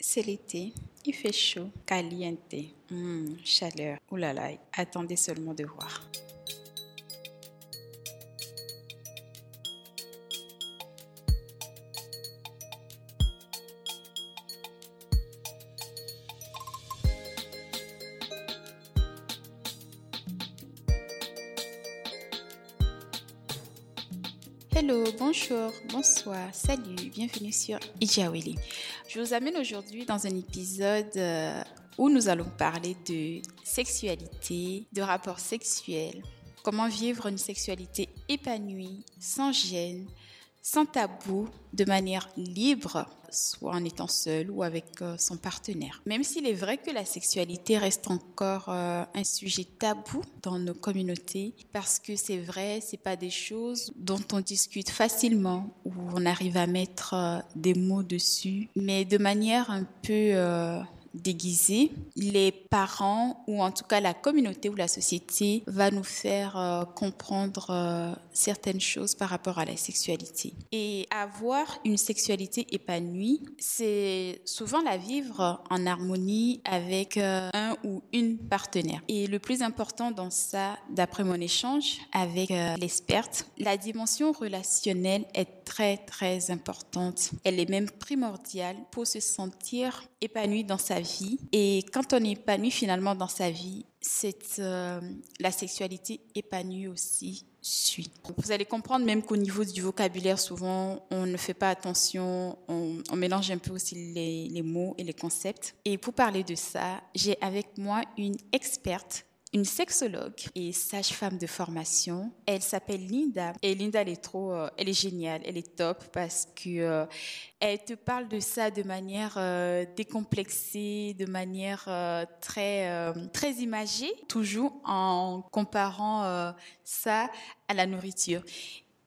c'est l'été, il fait chaud, caliente, Hum, chaleur, oulala, attendez seulement de voir. Hello, bonjour, bonsoir, salut, bienvenue sur Ijaweli. Je vous amène aujourd'hui dans un épisode euh, où nous allons parler de sexualité, de rapports sexuels, comment vivre une sexualité épanouie, sans gêne, sans tabou, de manière libre, soit en étant seul ou avec euh, son partenaire. Même s'il est vrai que la sexualité reste encore euh, un sujet tabou dans nos communautés, parce que c'est vrai, c'est pas des choses dont on discute facilement, où on arrive à mettre euh, des mots dessus, mais de manière un peu déguisé, les parents ou en tout cas la communauté ou la société va nous faire euh, comprendre euh, certaines choses par rapport à la sexualité. Et avoir une sexualité épanouie, c'est souvent la vivre en harmonie avec euh, un ou une partenaire. Et le plus important dans ça, d'après mon échange avec l'experte, la dimension relationnelle est très très importante. Elle est même primordiale pour se sentir épanoui dans sa vie. Et quand on est épanoui finalement dans sa vie, euh, la sexualité épanouie aussi suit. Vous allez comprendre même qu'au niveau du vocabulaire, souvent, on ne fait pas attention, on, mélange un peu aussi les mots et les concepts. Et pour parler de ça, j'ai avec moi une experte une sexologue et sage-femme de formation. Elle s'appelle Linda et Linda elle est trop, euh, elle est géniale, elle est top parce que euh, elle te parle de ça de manière euh, décomplexée, de manière très très imagée, toujours en comparant ça à la nourriture.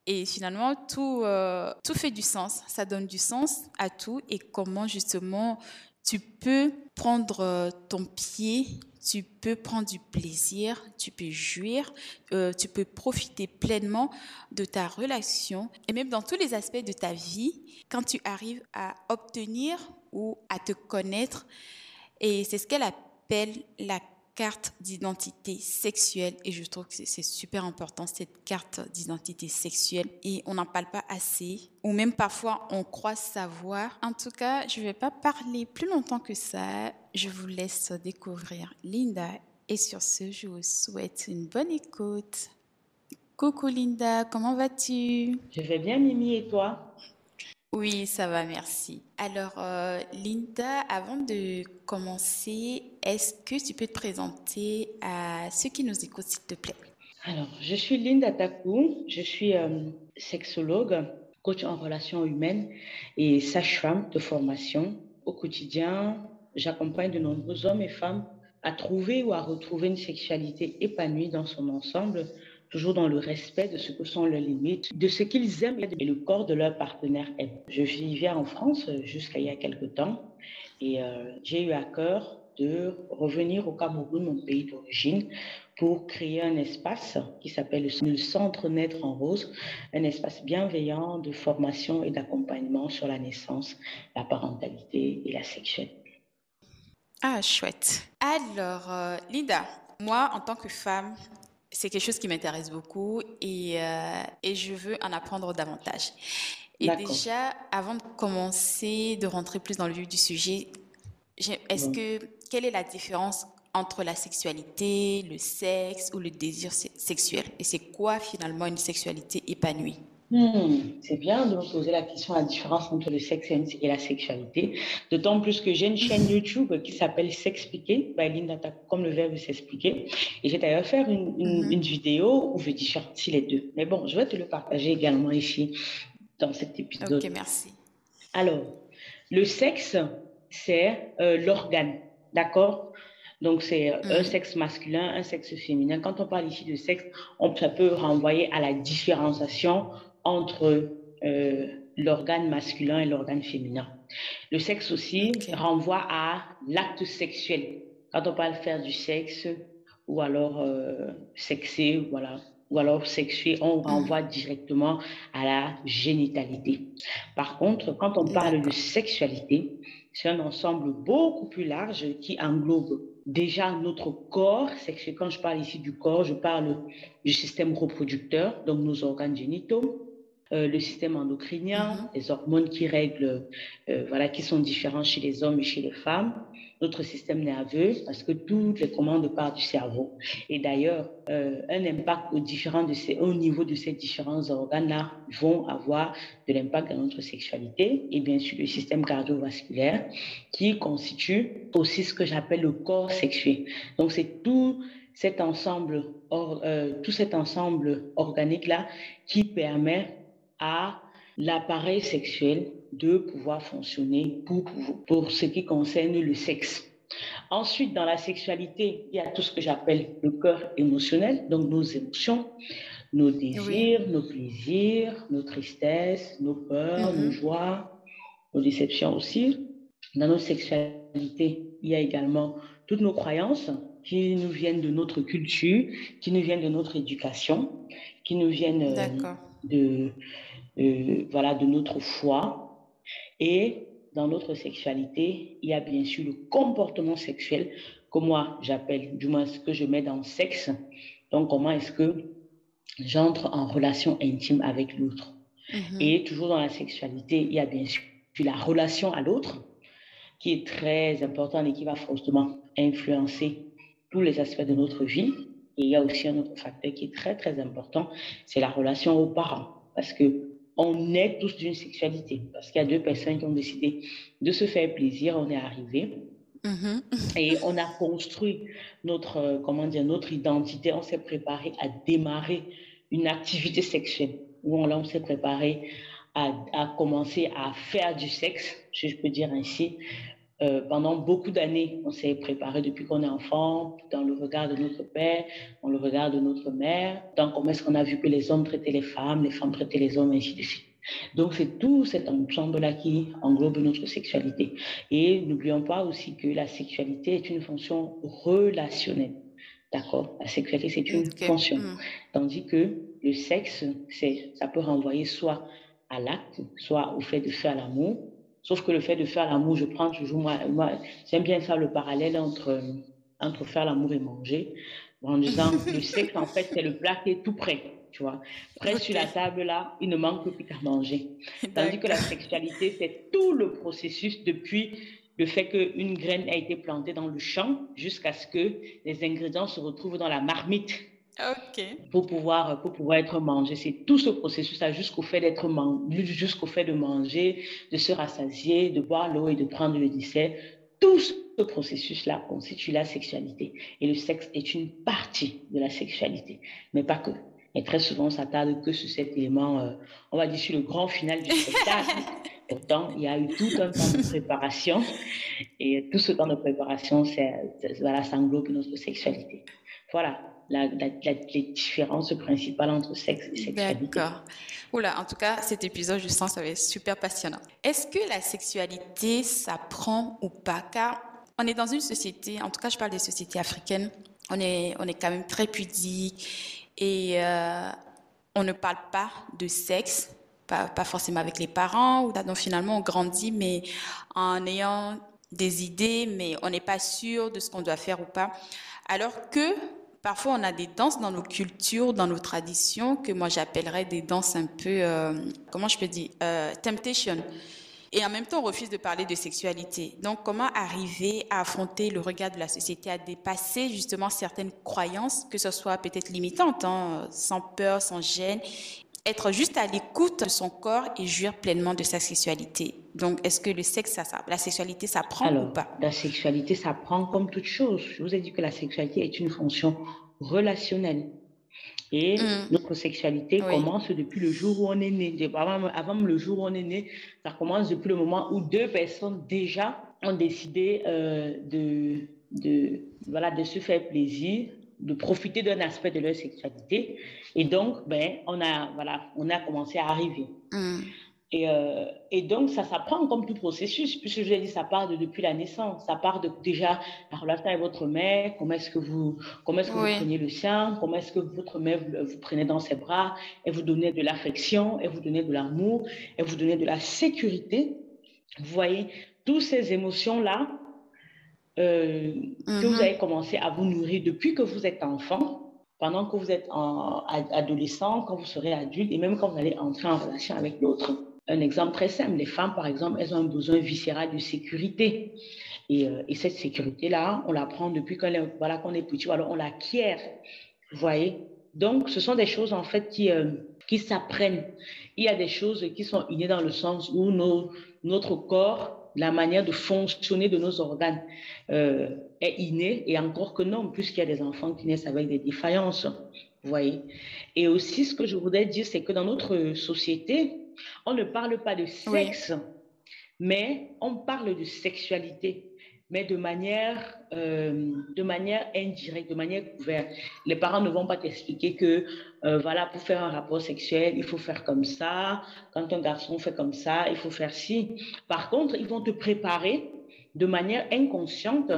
Et finalement, tout, tout fait du sens. Ça donne du sens à tout et comment justement tu peux prendre ton pied tu peux prendre du plaisir, tu peux jouir, euh, tu peux profiter pleinement de ta relation et même dans tous les aspects de ta vie quand tu arrives à obtenir ou à te connaître. Et c'est ce qu'elle appelle la carte d'identité sexuelle et je trouve que c'est super important cette carte d'identité sexuelle et on n'en parle pas assez ou même parfois on croit savoir. En tout cas, je vais pas parler plus longtemps que ça. Je vous laisse découvrir Linda et sur ce, je vous souhaite une bonne écoute. Coucou Linda, comment vas-tu? Je vais bien Mimi et toi? Oui, ça va, merci. Alors, euh, Linda, avant de commencer, est-ce que tu peux te présenter à ceux qui nous écoutent, s'il te plaît? Alors, je suis Linda Takou, je suis euh, sexologue, coach en relations humaines et sage-femme de formation. Au quotidien, j'accompagne de nombreux hommes et femmes à trouver ou à retrouver une sexualité épanouie dans son ensemble toujours dans le respect de ce que sont leurs limites, de ce qu'ils aiment et le corps de leur partenaire aime. Je vivais en France jusqu'à il y a quelque temps et euh, j'ai eu à cœur de revenir au Cameroun, mon pays d'origine, pour créer un espace qui s'appelle le Centre Naître en Rose, un espace bienveillant de formation et d'accompagnement sur la naissance, la parentalité et la sexualité. Ah, chouette. Alors, euh, Linda, moi, en tant que femme, c'est quelque chose qui m'intéresse beaucoup et, euh, et, je veux en apprendre davantage. Et déjà, avant de commencer, de rentrer plus dans le vif du sujet, est-ce que quelle est la différence entre la sexualité, le sexe ou le désir sexuel? Et c'est quoi finalement une sexualité épanouie? Hmm, c'est bien de me poser la question, la différence entre le sexe et la sexualité. D'autant plus que j'ai une chaîne YouTube qui s'appelle S'expliquer, by Linda comme le verbe s'expliquer. Et j'ai d'ailleurs fait une, une, vidéo où je différencie les deux. Mais bon, je vais te le partager également ici dans cet épisode. Ok, merci. Alors, le sexe, c'est euh, l'organe, d'accord? Donc, c'est un mm-hmm. sexe masculin, un sexe féminin. Quand on parle ici de sexe, on, ça peut renvoyer à la différenciation entre euh, l'organe masculin et l'organe féminin. Le sexe aussi renvoie à l'acte sexuel. Quand on parle faire du sexe ou alors euh, sexer, voilà, ou alors sexué, on mm. renvoie directement à la génitalité. Par contre, quand on parle de sexualité, c'est un ensemble beaucoup plus large qui englobe déjà notre corps. Quand je parle ici du corps, je parle du système reproducteur, donc nos organes génitaux, euh, le système endocrinien, mm-hmm. les hormones qui règlent, euh, voilà, qui sont différents chez les hommes et chez les femmes, notre système nerveux, parce que toutes les commandes partent du cerveau. Et d'ailleurs, euh, un impact au, différent de ces, au niveau de ces différents organes-là vont avoir de l'impact dans notre sexualité. Et bien sûr, le système cardiovasculaire, qui constitue aussi ce que j'appelle le corps sexué. Donc, c'est tout cet ensemble, tout cet ensemble organique-là qui permet à l'appareil sexuel de pouvoir fonctionner pour, pour ce qui concerne le sexe. Ensuite, dans la sexualité, il y a tout ce que j'appelle le cœur émotionnel, donc nos émotions, nos désirs, nos plaisirs, nos tristesses, nos peurs, nos mhm. joies, nos déceptions aussi. Dans notre sexualité, il y a également toutes nos croyances qui nous viennent de notre culture, qui nous viennent de notre éducation, qui nous viennent euh, de, euh, voilà, de notre foi. Et dans notre sexualité, il y a bien sûr le comportement sexuel que moi j'appelle, du moins ce que je mets dans sexe. Donc, comment est-ce que j'entre en relation intime avec l'autre? Mhm. Et toujours dans la sexualité, il y a bien sûr la relation à l'autre qui est très importante et qui va fortement influencer tous les aspects de notre vie. Et il y a aussi un autre facteur qui est très, très important, c'est la relation aux parents. Parce que on est tous d'une sexualité. Parce qu'il y a deux personnes qui ont décidé de se faire plaisir, on est arrivé. Mm-hmm. Et on a construit notre, euh, comment dire, notre identité, on s'est préparé à démarrer une activité sexuelle. Où on, on s'est préparé à, à, commencer à faire du sexe, si je peux dire ainsi, euh, pendant beaucoup d'années, on s'est préparé depuis qu'on est enfant, dans le regard de notre père, dans le regard de notre mère, dans comment est-ce qu'on a vu que les hommes traitaient les femmes, les femmes traitaient les hommes, ainsi de suite. Donc, c'est tout cet ensemble-là qui englobe notre sexualité. Et n'oublions pas aussi que la sexualité est une fonction relationnelle. D'accord? La sexualité, c'est une fonction. Mm. Tandis que le sexe, ça peut renvoyer soit à l'acte, soit au fait de faire l'amour, Sauf que le fait de faire l'amour, je prends toujours, moi, moi j'aime bien faire le parallèle entre, entre faire l'amour et manger, en disant, le sexe, en fait, c'est le plat qui est tout prêt, tu vois. Prêt sur la table, là, il ne manque plus qu'à manger. Tandis que la sexualité, c'est tout le processus depuis le fait qu'une graine a été plantée dans le champ jusqu'à ce que les ingrédients se retrouvent dans la marmite pour pouvoir, pour pouvoir être mangé. C'est tout ce processus-là jusqu'au fait d'être jusqu'au fait de manger, de se rassasier, de boire l'eau et de prendre le dessert. Tout ce processus-là constitue la sexualité. Et le sexe est une partie de la sexualité, mais pas que. Et très souvent, on s'attarde que sur cet élément, euh, on va dire sur le grand final du spectacle. Pourtant, il y a eu tout un temps de préparation. Et tout ce temps de préparation, c'est, voilà, ça englobe notre sexualité. Voilà, la, les différences principales entre sexe et sexualité. D'accord. Oula, en tout cas, cet épisode, je sens, ça va être super passionnant. Est-ce que la sexualité s'apprend ou pas? Car on est dans une société, en tout cas, je parle des sociétés africaines, on est, on est quand même très pudique et euh, on ne parle pas de sexe, pas, forcément avec les parents, donc finalement on grandit, mais en ayant des idées, mais on n'est pas sûr de ce qu'on doit faire ou pas. Alors que Parfois, on a des danses dans nos cultures, dans nos traditions, que moi j'appellerais des danses un peu, euh, comment je peux dire, euh, temptation. Et en même temps, on refuse de parler de sexualité. Donc, comment arriver à affronter le regard de la société, à dépasser justement certaines croyances, que ce soit peut-être limitantes, hein, sans peur, sans gêne, être juste à l'écoute de son corps et jouir pleinement de sa sexualité. Donc, est-ce que le sexe, ça, ça, la sexualité, ça prend ou pas? La sexualité, ça prend comme toute chose. Je vous ai dit que la sexualité est une fonction relationnelle. Et mm. notre sexualité commence depuis le jour où on est né. Avant, avant, le jour où on est né, ça commence depuis le moment où deux personnes déjà ont décidé euh, de, de, voilà, de se faire plaisir, de profiter d'un aspect de leur sexualité. Et donc, ben, on a, voilà, on a commencé à arriver. Mm. Et, euh, et, donc, ça s'apprend comme tout processus, puisque je vous ai dit, ça part de, depuis la naissance. Ça part de déjà la relation avec votre mère, comment est-ce que vous, comment est-ce que vous prenez le sein, comment est-ce que votre mère vous, vous, prenez dans ses bras, et vous donnez de l'affection, et vous donnez de l'amour, et vous donnez de la sécurité. Vous voyez, toutes ces émotions-là euh, que vous mm-hmm. avez commencé à vous nourrir depuis que vous êtes enfant, pendant que vous êtes en, adolescent, quand vous serez adulte, et même quand vous allez entrer en relation avec l'autre. Un exemple très simple, les femmes, par exemple, elles ont un besoin viscéral de sécurité. Et, euh, et cette sécurité-là, on la prend depuis qu'on est, voilà, qu'on est petit, alors on l'acquiert. Vous voyez? Donc, ce sont des choses, en fait, qui, euh, qui s'apprennent. Il y a des choses qui sont innées dans le sens où notre corps, la manière de fonctionner de nos organes euh, est innée, et encore que non, puisqu'il y a des enfants qui naissent avec des défaillances. Vous voyez? Et aussi, ce que je voudrais dire, c'est que dans notre société, on ne parle pas de sexe, mais on parle de sexualité, mais de manière, euh, de manière indirecte, de manière ouverte. Les parents ne vont pas t'expliquer que, euh, voilà, pour faire un rapport sexuel, il faut faire comme ça. Quand un garçon fait comme ça, il faut faire ci. Par contre, ils vont te préparer de manière inconsciente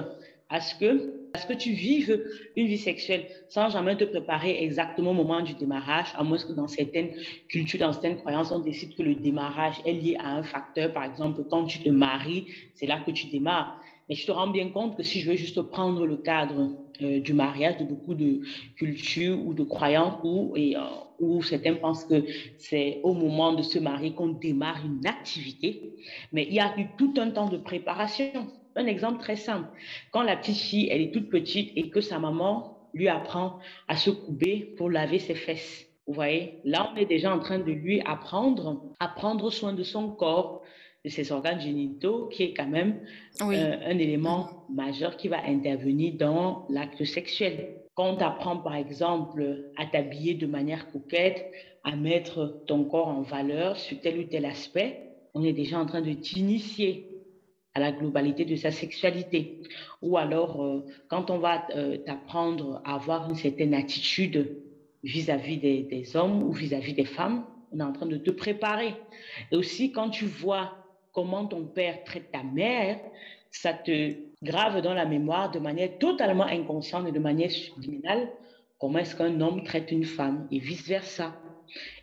à ce que est-ce que tu vives une vie sexuelle sans jamais te préparer exactement au moment du démarrage, à moins que dans certaines cultures, dans certaines croyances, on décide que le démarrage est lié à un facteur. Par exemple, quand tu te maries, c'est là que tu démarres. Mais je te rends bien compte que si je veux juste prendre le cadre euh, du mariage de beaucoup de cultures ou de croyances où, et, euh, où certains pensent que c'est au moment de se marier qu'on démarre une activité, mais il y a eu tout un temps de préparation. Un exemple très simple. Quand la petite fille, elle est toute petite et que sa maman lui apprend à se couper pour laver ses fesses. Vous voyez, là, on est déjà en train de lui apprendre à prendre soin de son corps, de ses organes génitaux, qui est quand même euh, un élément majeur qui va intervenir dans l'acte sexuel. Quand on t'apprend, par exemple, à t'habiller de manière coquette, à mettre ton corps en valeur sur tel ou tel aspect, on est déjà en train de t'initier à la globalité de sa sexualité. Ou alors, euh, quand on va euh, t'apprendre à avoir une certaine attitude vis-à-vis des, hommes ou vis-à-vis des femmes, on est en train de te préparer. Et aussi, quand tu vois comment ton père traite ta mère, ça te grave dans la mémoire de manière totalement inconsciente et de manière subliminale comment est-ce qu'un homme traite une femme et vice-versa.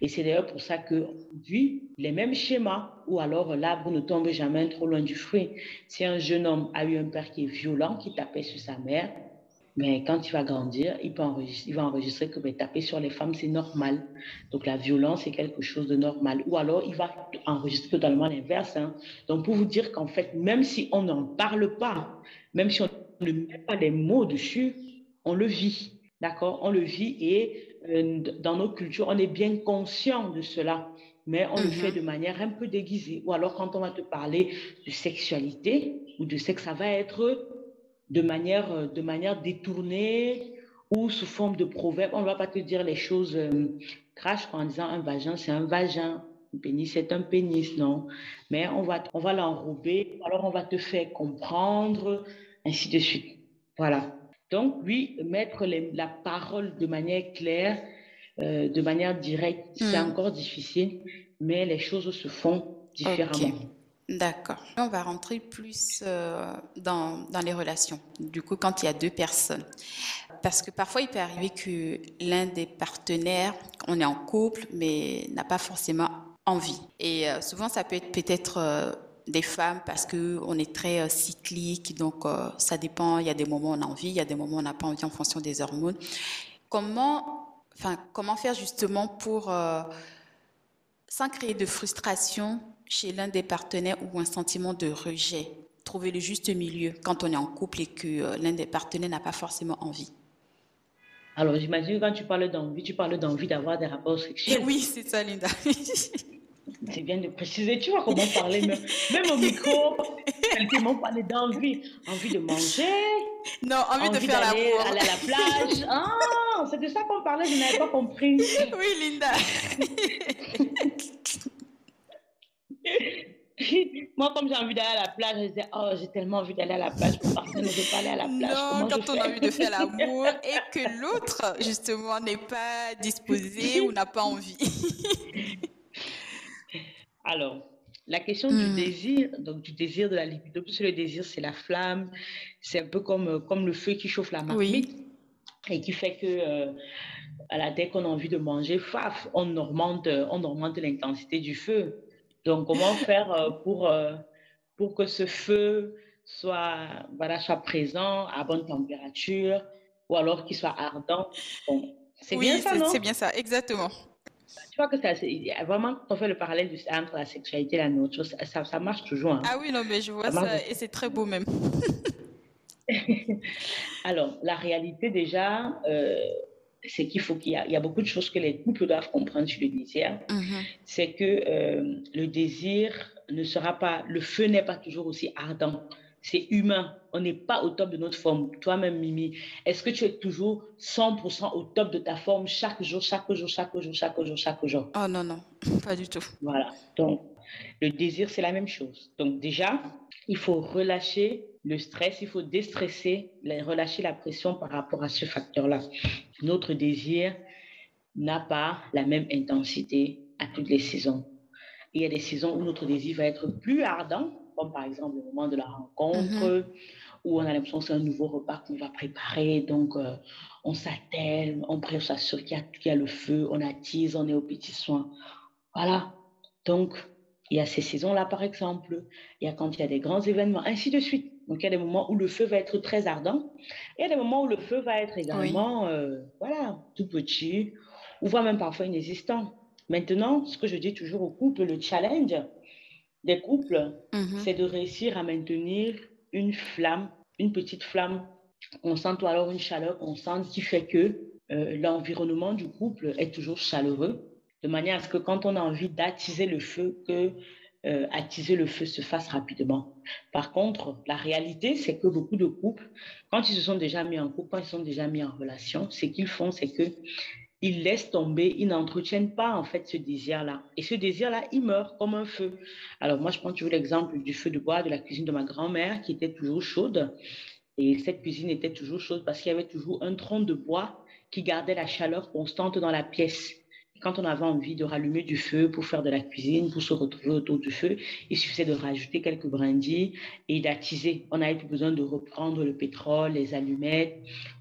Et c'est d'ailleurs pour ça que, vu les mêmes schémas, ou alors l'arbre ne tombe jamais trop loin du fruit. Si un jeune homme a eu un père qui est violent, qui tapait sur sa mère, mais quand il va grandir, il, peut enregistrer, il va enregistrer que taper sur les femmes, c'est normal. Donc la violence est quelque chose de normal. Ou alors il va enregistrer totalement l'inverse. Hein. Donc pour vous dire qu'en fait, même si on n'en parle pas, même si on ne met pas les mots dessus, on le vit. D'accord? On le vit et dans nos cultures, on est bien conscient de cela, mais on le fait mm-hmm. de manière un peu déguisée. Ou alors, quand on va te parler de sexualité ou de sexe, ça va être de manière, euh, de manière détournée ou sous forme de proverbe. On ne va pas te dire les choses euh, crash en disant un vagin, c'est un vagin. Un pénis, c'est un pénis, non. Mais on va, on va l'enrober, alors on va te faire comprendre, ainsi de suite. Voilà. Donc, oui, mettre la parole de manière claire, euh, de manière directe, c'est hmm. encore difficile, mais les choses se font différemment. D'accord. On va rentrer plus euh, dans, dans, les relations, du coup, quand il y a deux personnes. Parce que parfois, il peut arriver que l'un des partenaires, on est en couple, mais n'a pas forcément envie. Et euh, souvent, ça peut être peut-être des femmes parce que on est très euh, cyclique, donc euh, ça dépend. Il y a des moments où on a envie, il y a des moments où on n'a pas envie en fonction des hormones. Comment, enfin, comment faire justement pour euh, sans créer de frustration chez l'un des partenaires ou un sentiment de rejet, trouver le juste milieu quand on est en couple et que l'un des partenaires n'a pas forcément envie. Alors, j'imagine quand tu parles d'envie, tu parles d'envie d'avoir des rapports sexuels. Oui, c'est ça, Linda. C'est bien de préciser, tu vois comment parler, même, même au micro, quelqu'un m'a parlé d'envie, envie de manger. Non, envie, de faire aller, aller à la plage. Ah, c'est de ça qu'on parlait, je n'avais pas compris. Oui, Linda. Moi, comme j'ai envie d'aller à la plage, je disais, oh, j'ai tellement envie d'aller à la plage, mais je ne pas aller à la plage. Non, quand on a envie de faire l'amour et que l'autre, justement, n'est pas disposé ou n'a pas envie. Alors, la question du hmm. désir, donc du désir de la libido, parce que le désir, c'est la flamme, c'est un peu comme, comme le feu qui chauffe la marmite et qui fait que euh, à la, dès qu'on a envie de manger, faf, on augmente, on augmente l'intensité du feu. Donc, comment faire euh, pour, euh, pour que ce feu soit, voilà, soit présent à bonne température ou alors qu'il soit ardent? C'est bien ça, non? C'est bien ça, exactement. Tu vois que ça, vraiment, quand on fait le parallèle entre la sexualité et la nourriture, ça, ça marche toujours. Hein. Ah oui, non, mais je vois ça, et c'est très beau même. Alors, la réalité déjà, euh, c'est qu'il faut qu'il y, y, a beaucoup de choses que les couples doivent comprendre sur le désir. Mm-hmm. C'est que euh, le désir ne sera pas, le feu n'est pas toujours aussi ardent. C'est humain. On n'est pas au top de notre forme. Toi-même, Mimi, est-ce que tu es toujours 100% au top de ta forme chaque jour, chaque jour, chaque jour, chaque jour, chaque jour? Oh non, non, pas du tout. Voilà. Donc, le désir, c'est la même chose. Donc, déjà, il faut relâcher le stress, il faut déstresser, relâcher la pression par rapport à ce facteur-là. Notre désir n'a pas la même intensité à toutes les saisons. Il y a des saisons où notre désir va être plus ardent, comme par exemple le moment de la rencontre, mm-hmm. Où on a l'impression que c'est un nouveau repas qu'on va préparer. Donc, euh, on s'attelle, on s'assure qu'il y, a le feu, on attise, on est au petit soin. Voilà. Donc, il y a ces saisons-là, par exemple. Il y a quand il y a des grands événements, ainsi de suite. Donc, il y a des moments où le feu va être très ardent. Et il y a des moments où le feu va être également, euh, voilà, tout petit, ou voire même parfois inexistant. Maintenant, ce que je dis toujours aux couples, le challenge des couples, mhm. c'est de réussir à maintenir une flamme, une petite flamme constante ou alors une chaleur constante qui fait que euh, l'environnement du couple est toujours chaleureux, de manière à ce que quand on a envie d'attiser le feu, que euh, attiser le feu se fasse rapidement. Par contre, la réalité, c'est que beaucoup de couples, quand ils se sont déjà mis en couple, quand ils sont déjà mis en relation, ce qu'ils font, c'est que ils laissent tomber, ils n'entretiennent pas en fait ce désir-là. Et ce désir-là, il meurt comme un feu. Alors moi, je prends toujours l'exemple du feu de bois de la cuisine de ma grand-mère qui était toujours chaude. Et cette cuisine était toujours chaude parce qu'il y avait toujours un tronc de bois qui gardait la chaleur constante dans la pièce quand on avait envie de rallumer du feu pour faire de la cuisine, pour se retrouver autour du feu, il suffisait de rajouter quelques brindilles et d'attiser. On n'avait plus besoin de reprendre le pétrole, les allumettes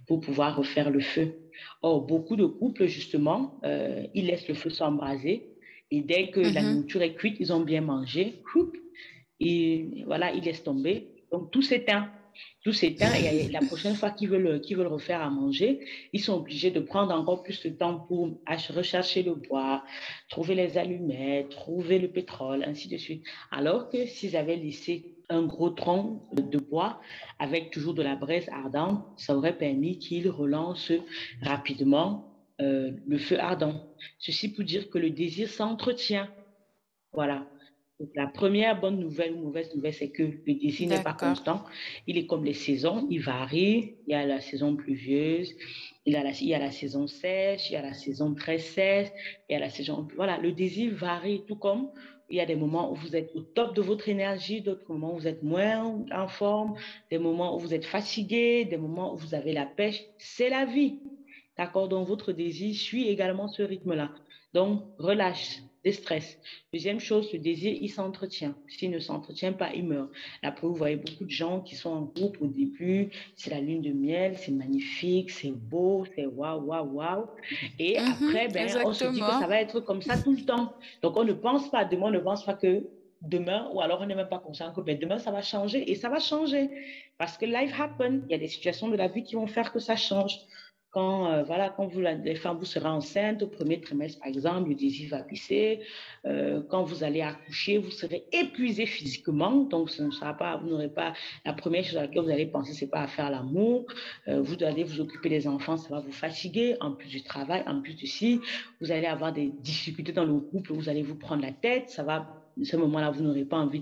pour pouvoir refaire le feu. Or, beaucoup de couples, justement, euh, ils laissent le feu s'embraser et dès que la mm-hmm. nourriture est cuite, ils ont bien mangé, et voilà, ils laissent tomber. Donc, tout s'éteint tout s'éteint et la prochaine fois qu'ils veulent, refaire à manger, ils sont obligés de prendre encore plus de temps pour rechercher le bois, trouver les allumettes, trouver le pétrole, ainsi de suite. Alors que s'ils avaient laissé un gros tronc de bois avec toujours de la braise ardente, ça aurait permis qu'ils relancent rapidement euh, le feu ardent. Ceci pour dire que le désir s'entretient. Voilà la première bonne nouvelle ou mauvaise nouvelle, c'est que le désir n'est pas constant. Il est comme les saisons, il varie. Il y a la saison pluvieuse, il y a la, il y a la saison sèche, il y a la saison très sèche, il y a la saison... Voilà, le désir varie, tout comme il y a des moments où vous êtes au top de votre énergie, d'autres moments où vous êtes moins en forme, des moments où vous êtes fatigué, des moments où vous avez la pêche. C'est la vie. D'accord? Donc, votre désir suit également ce rythme-là. Donc, relâche, des stress. Deuxième chose, le désir, il s'entretient. S'il ne s'entretient pas, il meurt. Après, vous voyez beaucoup de gens qui sont en groupe au début, c'est la lune de miel, c'est magnifique, c'est beau, c'est waouh, waouh, waouh. Et mhm, après, ben, on se dit que ça va être comme ça tout le temps. Donc, on ne pense pas, demain, on ne pense pas que demain, ou alors on n'est même pas conscient que ben, demain, ça va changer. Et ça va changer. Parce que life happen. Il y a des situations de la vie qui vont faire que ça change quand, euh, voilà, quand vous, les femmes, vous serez enceinte au premier trimestre, par exemple, le désir va baisser. Euh, quand vous allez accoucher, vous serez épuisé physiquement. Donc, ce ne sera pas, vous n'aurez pas, la première chose à laquelle vous allez penser, c'est pas à faire l'amour. Euh, vous allez vous occuper des enfants, ça va vous fatiguer, en plus du travail, en plus de ci. Vous allez avoir des difficultés dans le couple, vous allez vous prendre la tête, ça va à ce moment-là, vous n'aurez pas envie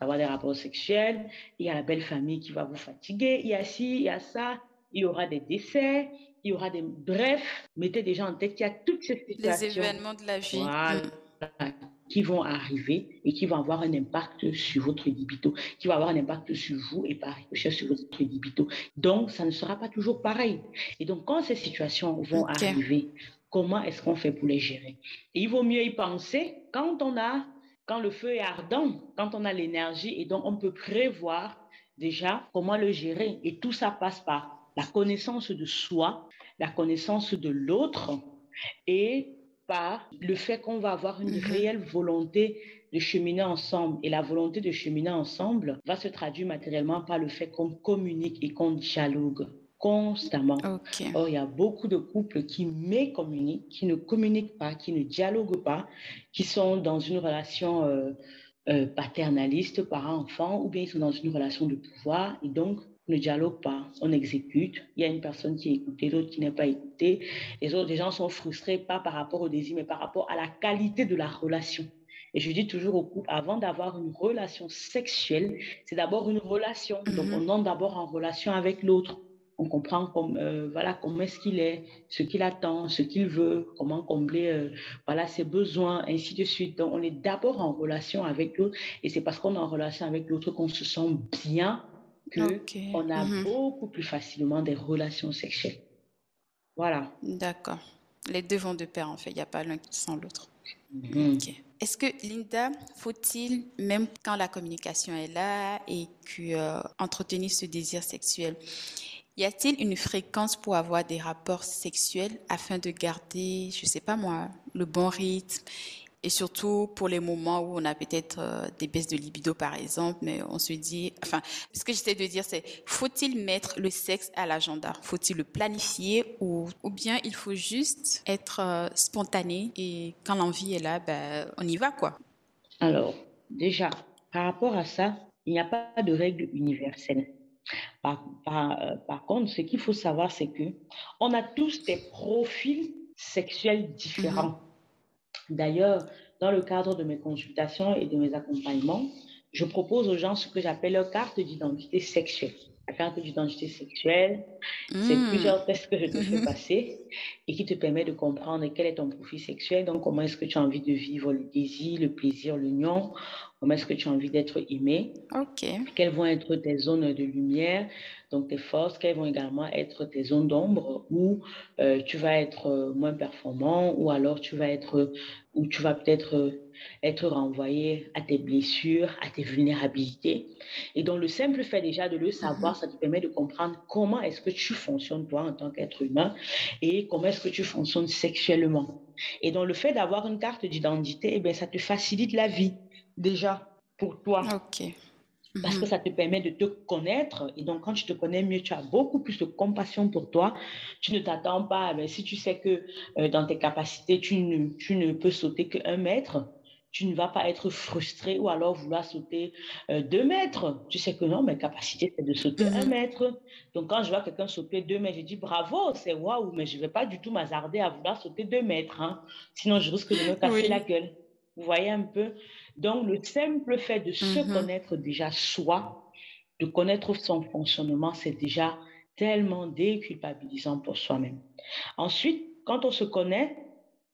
d'avoir des rapports sexuels. Il y a la belle famille qui va vous fatiguer. Il y a ci, il y a ça. Il y aura des décès il y aura des... Bref, mettez déjà en tête qu'il y a toutes ces situations. Les événements de la vie. Mm. qui vont arriver et qui vont avoir un impact sur votre libido, qui vont avoir un impact sur vous et par sur votre libido. Donc, ça ne sera pas toujours pareil. Et donc, quand ces situations vont arriver, comment est-ce qu'on fait pour les gérer? Et il vaut mieux y penser quand on a quand le feu est ardent, quand on a l'énergie et donc on peut prévoir déjà comment le gérer. Et tout ça passe par la connaissance de soi, la connaissance de l'autre et par le fait qu'on va avoir une mm-hmm. réelle volonté de cheminer ensemble. Et la volonté de cheminer ensemble va se traduire matériellement par le fait qu'on communique et qu'on dialogue constamment. Or, il y a beaucoup de couples qui mécommuniquent, qui ne communiquent pas, qui ne dialoguent pas, qui sont dans une relation euh, euh, paternaliste parent-enfant, ou bien ils sont dans une relation de pouvoir et donc ne dialoguent pas, on exécute. Il y a une personne qui est écoutée, l'autre qui n'est pas écoutée. Les autres, les gens sont frustrés, pas par rapport au désir, mais par rapport à la qualité de la relation. Et je dis toujours au couple, avant d'avoir une relation sexuelle, c'est d'abord une relation. Donc, mm-hmm. on entre d'abord en relation avec l'autre on comprend comme, euh, voilà, comment est-ce qu'il est, ce qu'il attend, ce qu'il veut, comment combler euh, voilà, ses besoins, ainsi de suite. Donc, on est d'abord en relation avec l'autre et c'est parce qu'on est en relation avec l'autre qu'on se sent bien on a mhm. beaucoup plus facilement des relations sexuelles. Voilà. D'accord. Les deux vont de pair, en fait. Il n'y a pas l'un sans l'autre. Mhm. Est-ce que Linda, faut-il, même quand la communication est là et que euh, entretenir ce désir sexuel, y a-t-il une fréquence pour avoir des rapports sexuels afin de garder, je ne sais pas moi, le bon rythme et surtout pour les moments où on a peut-être euh, des baisses de libido par exemple, mais on se dit, enfin, ce que j'essaie de dire c'est, faut-il mettre le sexe à l'agenda? Faut-il le planifier ou, ou bien il faut juste être euh, spontané et quand l'envie est là, ben, on y va quoi? Alors, déjà, par rapport à ça, il n'y a pas de règle universelle. Euh, par, contre, ce qu'il faut savoir, c'est que on a tous des profils sexuels différents. Mhm. D'ailleurs, dans le cadre de mes consultations et de mes accompagnements, je propose aux gens ce que j'appelle leur carte d'identité sexuelle. La carte d'identité sexuelle, c'est hmm. plusieurs tests que je te fais passer et qui te permet de comprendre quel est ton profil sexuel, donc comment est-ce que tu as envie de vivre le désir, le plaisir, l'union, comment est-ce que tu as envie d'être aimé, quelles vont être tes zones de lumière, donc tes forces, quelles vont également être tes zones d'ombre où euh, tu vas être euh, moins performant ou alors tu vas être, où tu vas peut-être euh, être renvoyé à tes blessures, à tes vulnérabilités. Et donc le simple fait déjà de le savoir, mm-hmm. ça te permet de comprendre comment est-ce que tu fonctionnes toi en tant qu'être humain et comment est-ce que tu fonctionnes sexuellement. Et donc le fait d'avoir une carte d'identité, eh bien, ça te facilite la vie déjà pour toi. Ok. Parce que mhm. ça te permet de te connaître. Et donc, quand tu te connais mieux, tu as beaucoup plus de compassion pour toi. Tu ne t'attends pas, mais si tu sais que euh, dans tes capacités, tu ne, tu ne peux sauter qu'un mètre, tu ne vas pas être frustré ou alors vouloir sauter euh, deux mètres. Tu sais que non, mes capacités, c'est de sauter un mhm. mètre. Donc, quand je vois quelqu'un sauter deux mètres, je dis bravo, c'est waouh, mais je ne vais pas du tout m'hasarder à vouloir sauter deux mètres. Hein. Sinon, je risque de me casser la gueule. Vous voyez un peu? Donc, le simple fait de se mm-hmm. connaître déjà soi, de connaître son fonctionnement, c'est déjà tellement déculpabilisant pour soi-même. Ensuite, quand on se connaît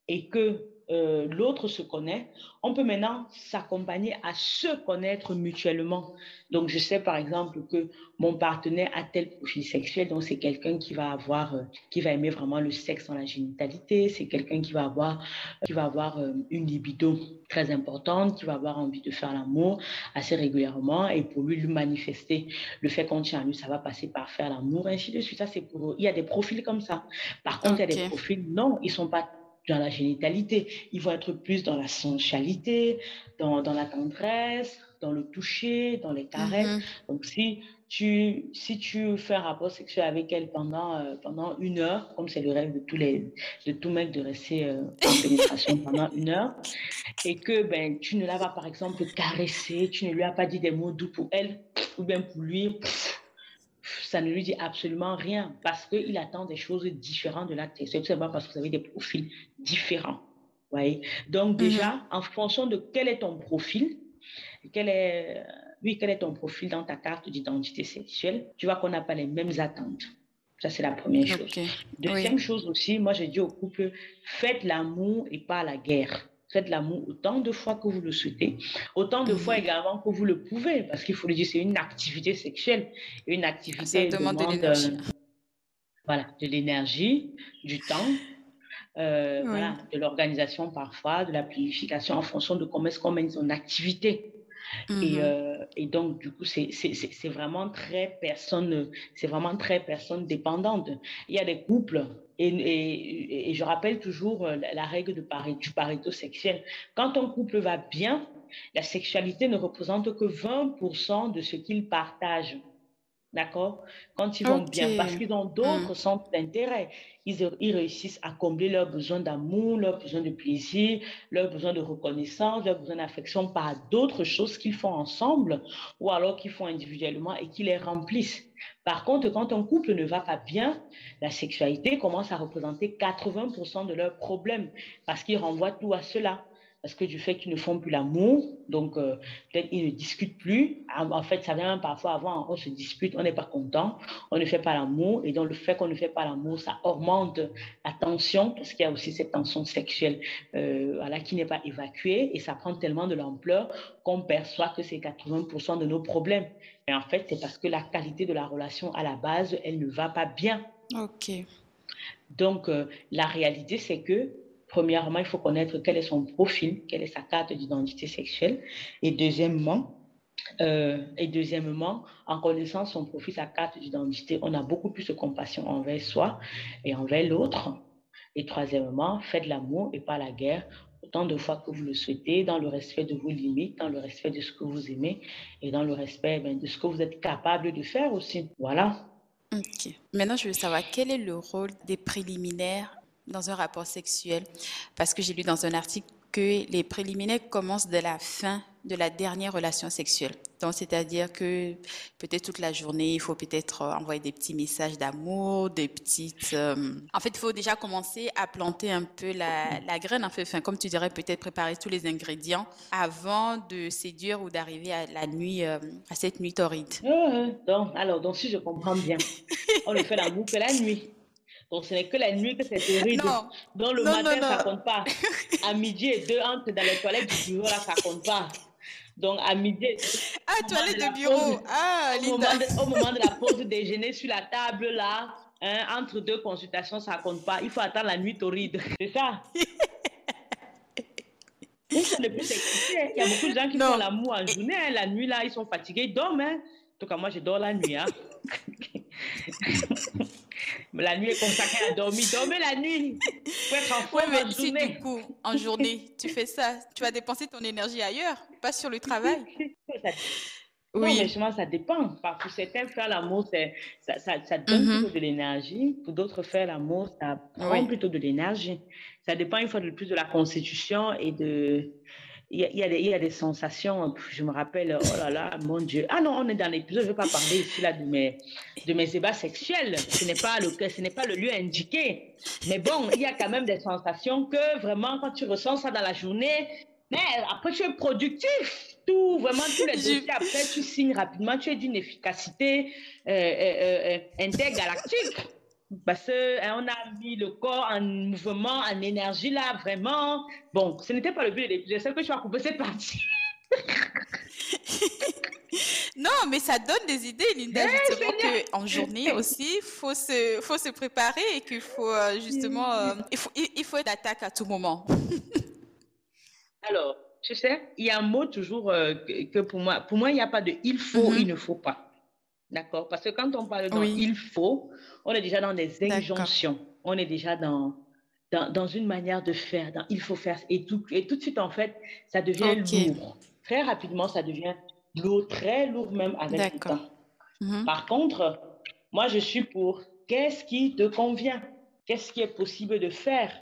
et que euh, l'autre se connaît, on peut maintenant s'accompagner à se connaître mutuellement. Donc, je sais par exemple que mon partenaire a tel profil sexuel, donc c'est quelqu'un qui va avoir, euh, qui va aimer vraiment le sexe dans la génitalité, c'est quelqu'un qui va avoir, qui va avoir euh, une libido très importante, qui va avoir envie de faire l'amour assez régulièrement, et pour lui, lui manifester le fait qu'on tient à lui, ça va passer par faire l'amour, ainsi de suite. Ça, c'est pour Il y a des profils comme ça. Par contre, il y a des profils, non, ils sont pas dans la génitalité. Ils vont être plus dans la sensualité, dans, dans la tendresse, dans le toucher, dans les caresses. Mm-hmm. Donc, si tu, si tu fais un rapport sexuel avec elle pendant, euh, pendant une heure, comme c'est le rêve de tous les de tout mec de rester euh, en pénétration pendant une heure, et que ben, tu ne l'as pas, par exemple, caressé, tu ne lui as pas dit des mots doux pour elle, ou bien pour lui, ça ne lui dit absolument rien parce qu'il attend des choses différentes de l'acte sexuel, simplement parce que vous avez des profils différents. Voyez? Donc, déjà, mhm. en fonction de quel est ton profil, quel est, oui, quel est ton profil dans ta carte d'identité sexuelle, tu vois qu'on n'a pas les mêmes attentes. Ça, c'est la première chose. Deuxième chose aussi, moi, j'ai dit au couple, faites l'amour et pas la guerre. Faites l'amour autant de fois que vous le souhaitez, autant de fois mhm. également que vous le pouvez, parce qu'il faut le dire, c'est une activité sexuelle. Une activité Ça demande, de l'énergie. voilà, de l'énergie, du temps. voilà, de l'organisation parfois, de la planification en fonction de comment est-ce qu'on mène son activité. Et, mmh euh, et, donc, du coup, c'est vraiment très personne, c'est vraiment très personne dépendante. Il y a des couples, et, et, et je rappelle toujours euh, la, règle de Pareto, du Pareto sexuel. Quand un couple va bien, la sexualité ne représente que 20% de ce qu'ils partagent. D'accord? Quand ils vont bien, parce qu'ils ont d'autres mmh. centres d'intérêt. Ils, ils, réussissent à combler leurs besoins d'amour, leurs besoins de plaisir, leurs besoins de reconnaissance, leurs besoins d'affection par d'autres choses qu'ils font ensemble ou alors qu'ils font individuellement et qui les remplissent. Par contre, quand un couple ne va pas bien, la sexualité commence à représenter 80% de leurs problèmes parce qu'ils renvoient tout à cela parce que du fait qu'ils ne font plus l'amour, donc euh, peut-être ils ne discutent plus. Ah, en fait, ça vient parfois avant, on se dispute, on n'est pas content, on ne fait pas l'amour, et donc le fait qu'on ne fait pas l'amour, ça augmente la tension, parce qu'il y a aussi cette tension sexuelle euh, voilà, qui n'est pas évacuée, et ça prend tellement de l'ampleur qu'on perçoit que c'est 80% de nos problèmes. Et en fait, c'est parce que la qualité de la relation à la base, elle ne va pas bien. Ok. Donc, euh, la réalité, c'est que Premièrement, il faut connaître quel est son profil, quelle est sa carte d'identité sexuelle. Et deuxièmement, euh, et deuxièmement, en connaissant son profil, sa carte d'identité, on a beaucoup plus de compassion envers soi et envers l'autre. Et troisièmement, faites l'amour et pas la guerre autant de fois que vous le souhaitez, dans le respect de vos limites, dans le respect de ce que vous aimez et dans le respect ben, de ce que vous êtes capable de faire aussi. Voilà. Ok. Maintenant, je veux savoir quel est le rôle des préliminaires dans un rapport sexuel, parce que j'ai lu dans un article que les préliminaires commencent de la fin de la dernière relation sexuelle. Donc, c'est-à-dire que peut-être toute la journée, il faut peut-être euh, envoyer des petits messages d'amour, des petites... Euh, en fait, il faut déjà commencer à planter un peu la, la graine, en fait, enfin, comme tu dirais, peut-être préparer tous les ingrédients avant de séduire ou d'arriver à la nuit, euh, à cette nuit torride. donc, alors, donc, si je comprends bien, on ne fait l'amour que la nuit. Donc, ce n'est que la nuit que c'est horrible. Non. Donc, le matin, ça compte pas. À midi et deux, entre dans les toilettes du bureau, là, ça ne compte pas. Donc, à midi. Ah, toilette de, bureau. ah, au moment, de, au moment de la pause déjeuner sur la table, là, hein, entre deux consultations, ça ne compte pas. Il faut attendre la nuit torride. C'est ça. le plus hein. Il y a beaucoup de gens qui font l'amour en journée. Hein. La nuit, là, ils sont fatigués, ils dorment. En tout cas, moi, je dors la nuit. Hein. La nuit est consacrée à dormir. Dormez la nuit. Faut être en forme ouais, mais si du coup, en journée, tu fais ça, tu vas dépenser ton énergie ailleurs, pas sur le travail. oui. mais justement, ça dépend. Pour certains, faire l'amour, ça, ça, ça, donne mm-hmm. plutôt de l'énergie. Pour d'autres, faire l'amour, ça prend plutôt de l'énergie. Ça dépend une fois de plus de la constitution et de, il y, a, il, y a des, sensations, je me rappelle, oh là là, mon Dieu. Ah non, on est dans l'épisode, je ne veux pas parler ici là, de, mes, de mes ébats sexuels. Ce n'est pas, le, ce n'est pas le lieu indiqué. Mais bon, il y a quand même des sensations que vraiment, quand tu ressens ça dans la journée, mais après, tu es productif. Tout, vraiment, tous les dossiers, après, tu signes rapidement. Tu es d'une efficacité euh, euh, euh, intergalactique. Parce qu'on hein, a mis le corps en mouvement, en énergie là, vraiment. Bon, ce n'était pas le but de l'épisode. C'est que tu as coupé cette partie. non, mais ça donne des idées, Linda, justement, qu'en journée aussi, il faut se, faut se préparer et qu'il faut euh, justement, euh, il, faut, il, faut être d'attaque à tout moment. Alors, tu sais, il y a un mot toujours euh, que, pour moi, pour moi, il n'y a pas de il faut, mm-hmm. il ne faut pas. D'accord? Parce que quand on parle de il faut, on est déjà dans des injonctions. On est déjà dans, dans, une manière de faire. Dans, il faut faire. Et tout, et tout de suite, en fait, ça devient lourd. Très rapidement, ça devient lourd, très lourd même avec le temps. Mhm. Par contre, moi, je suis pour qu'est-ce qui te convient? Qu'est-ce qui est possible de faire?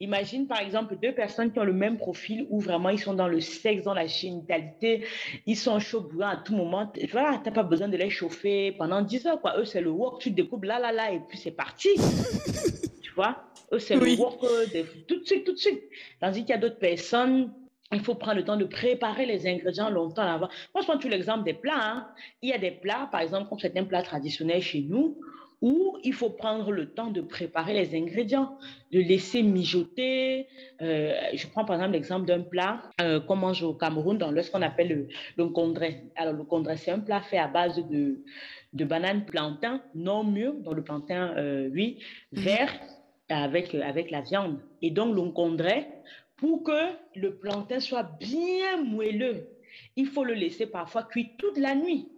Imagine par exemple deux personnes qui ont le même profil où vraiment ils sont dans le sexe, dans la génitalité, ils sont chauds brûlants à tout moment. Voilà, tu n'as pas besoin de les chauffer pendant 10 heures. Quoi. Eux, c'est le work, tu découpes là, là, là, et puis c'est parti. tu vois? Eux, c'est le work euh, tout de suite, tout de suite. Tandis qu'il y a d'autres personnes, il faut prendre le temps de préparer les ingrédients longtemps avant. Moi, je prends tout l'exemple des plats. Hein. Il y a des plats, par exemple, comme certains plats traditionnels chez nous, où il faut prendre le temps de préparer les ingrédients, de laisser mijoter. Euh, je prends par exemple l'exemple d'un plat euh, qu'on mange au Cameroun dans ce qu'on appelle le, le. Alors le c'est un plat fait à base de, de bananes plantain non mûres, donc le plantain, euh, oui, mhm. vert, avec, avec la viande. Et donc, l'oncondré, pour que le plantain soit bien moelleux, il faut le laisser parfois cuire toute la nuit.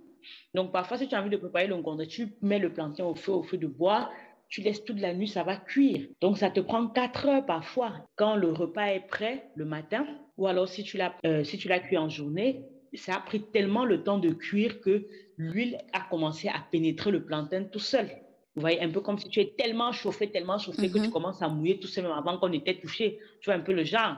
Donc, parfois, si tu as envie de préparer l'oncondré, tu mets le plantain au feu, au feu de bois, tu laisses toute la nuit, ça va cuire. Donc, ça te prend 4 heures parfois. Quand le repas est prêt le matin, ou alors si tu l'as euh, si tu l'as cuit en journée, ça a pris tellement le temps de cuire que l'huile a commencé à pénétrer le plantain tout seul. Vous voyez, un peu comme si tu es tellement chauffé, tellement chauffé que tu mhm. commences à mouiller tout seul, même avant qu'on était touché. Tu vois un peu le genre.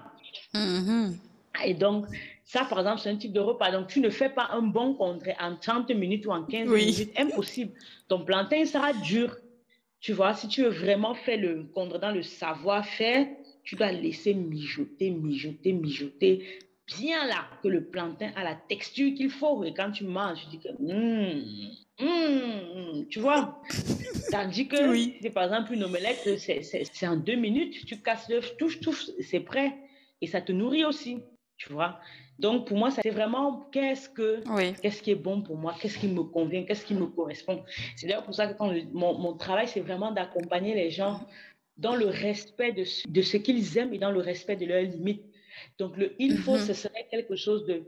Mhm. Et donc, ça, par exemple, c'est un type de repas. Donc, tu ne fais pas un bon contré en 30 minutes ou en 15 minutes. Impossible. Ton plantain sera dur. Tu vois, si tu veux vraiment faire le contre dans le savoir-faire, tu dois laisser mijoter, mijoter, mijoter bien là, que le plantain a la texture qu'il faut. Et quand tu manges, tu dis que, hum, hum, tu vois. Tandis que, oui. c'est par exemple une omelette, c'est en deux minutes, tu casses l'œuf, touche, touche, c'est prêt. Et ça te nourrit aussi, tu vois. Donc, pour moi, c'est vraiment qu'est-ce que, qu'est-ce qui est bon pour moi, qu'est-ce qui me convient, qu'est-ce qui me correspond? C'est d'ailleurs pour ça que quand mon, mon, travail, c'est vraiment d'accompagner les gens dans le respect de, de ce qu'ils aiment et dans le respect de leurs limites. Donc, le il faut, mm-hmm. ce serait quelque chose de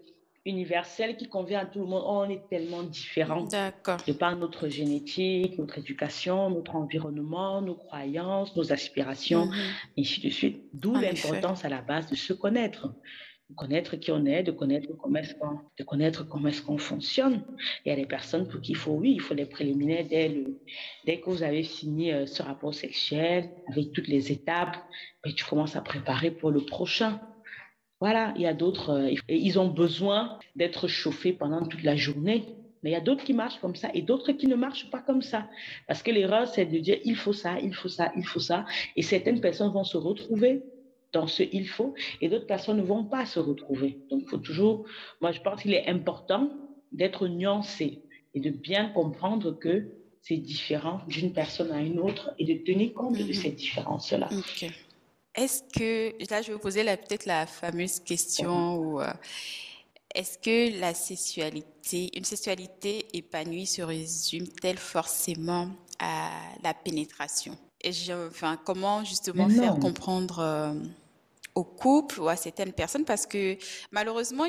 universel qui convient à tout le monde. Oh, on est tellement différents. D'accord. De par notre génétique, notre éducation, notre environnement, nos croyances, nos aspirations, et mm-hmm. ainsi de suite. D'où l'importance à la base de se connaître de connaître qui on est, de connaître comment est-ce qu'on, de connaître comment est-ce qu'on fonctionne. Il y a des personnes pour qui il faut, oui, il faut les préliminaires dès, dès que vous avez signé euh, ce rapport sexuel, avec toutes les étapes, et ben, tu commences à préparer pour le prochain. Voilà, il y a d'autres, euh, ils ont besoin d'être chauffés pendant toute la journée. Mais il y a d'autres qui marchent comme ça et d'autres qui ne marchent pas comme ça. Parce que l'erreur, c'est de dire il faut ça, il faut ça, il faut ça. Et certaines personnes vont se retrouver dans ce il faut et d'autres personnes ne vont pas se retrouver. Donc, il faut toujours, moi, je pense qu'il est important d'être nuancé et de bien comprendre que c'est différent d'une personne à une autre et de tenir compte de mhm. ces différences-là. Est-ce que, là, je vais vous poser peut-être la fameuse question où, euh, est-ce que la sexualité, une sexualité épanouie se résume-t-elle forcément à la pénétration? Et enfin, comment justement faire comprendre euh, au couple ou à certaines personnes parce que malheureusement,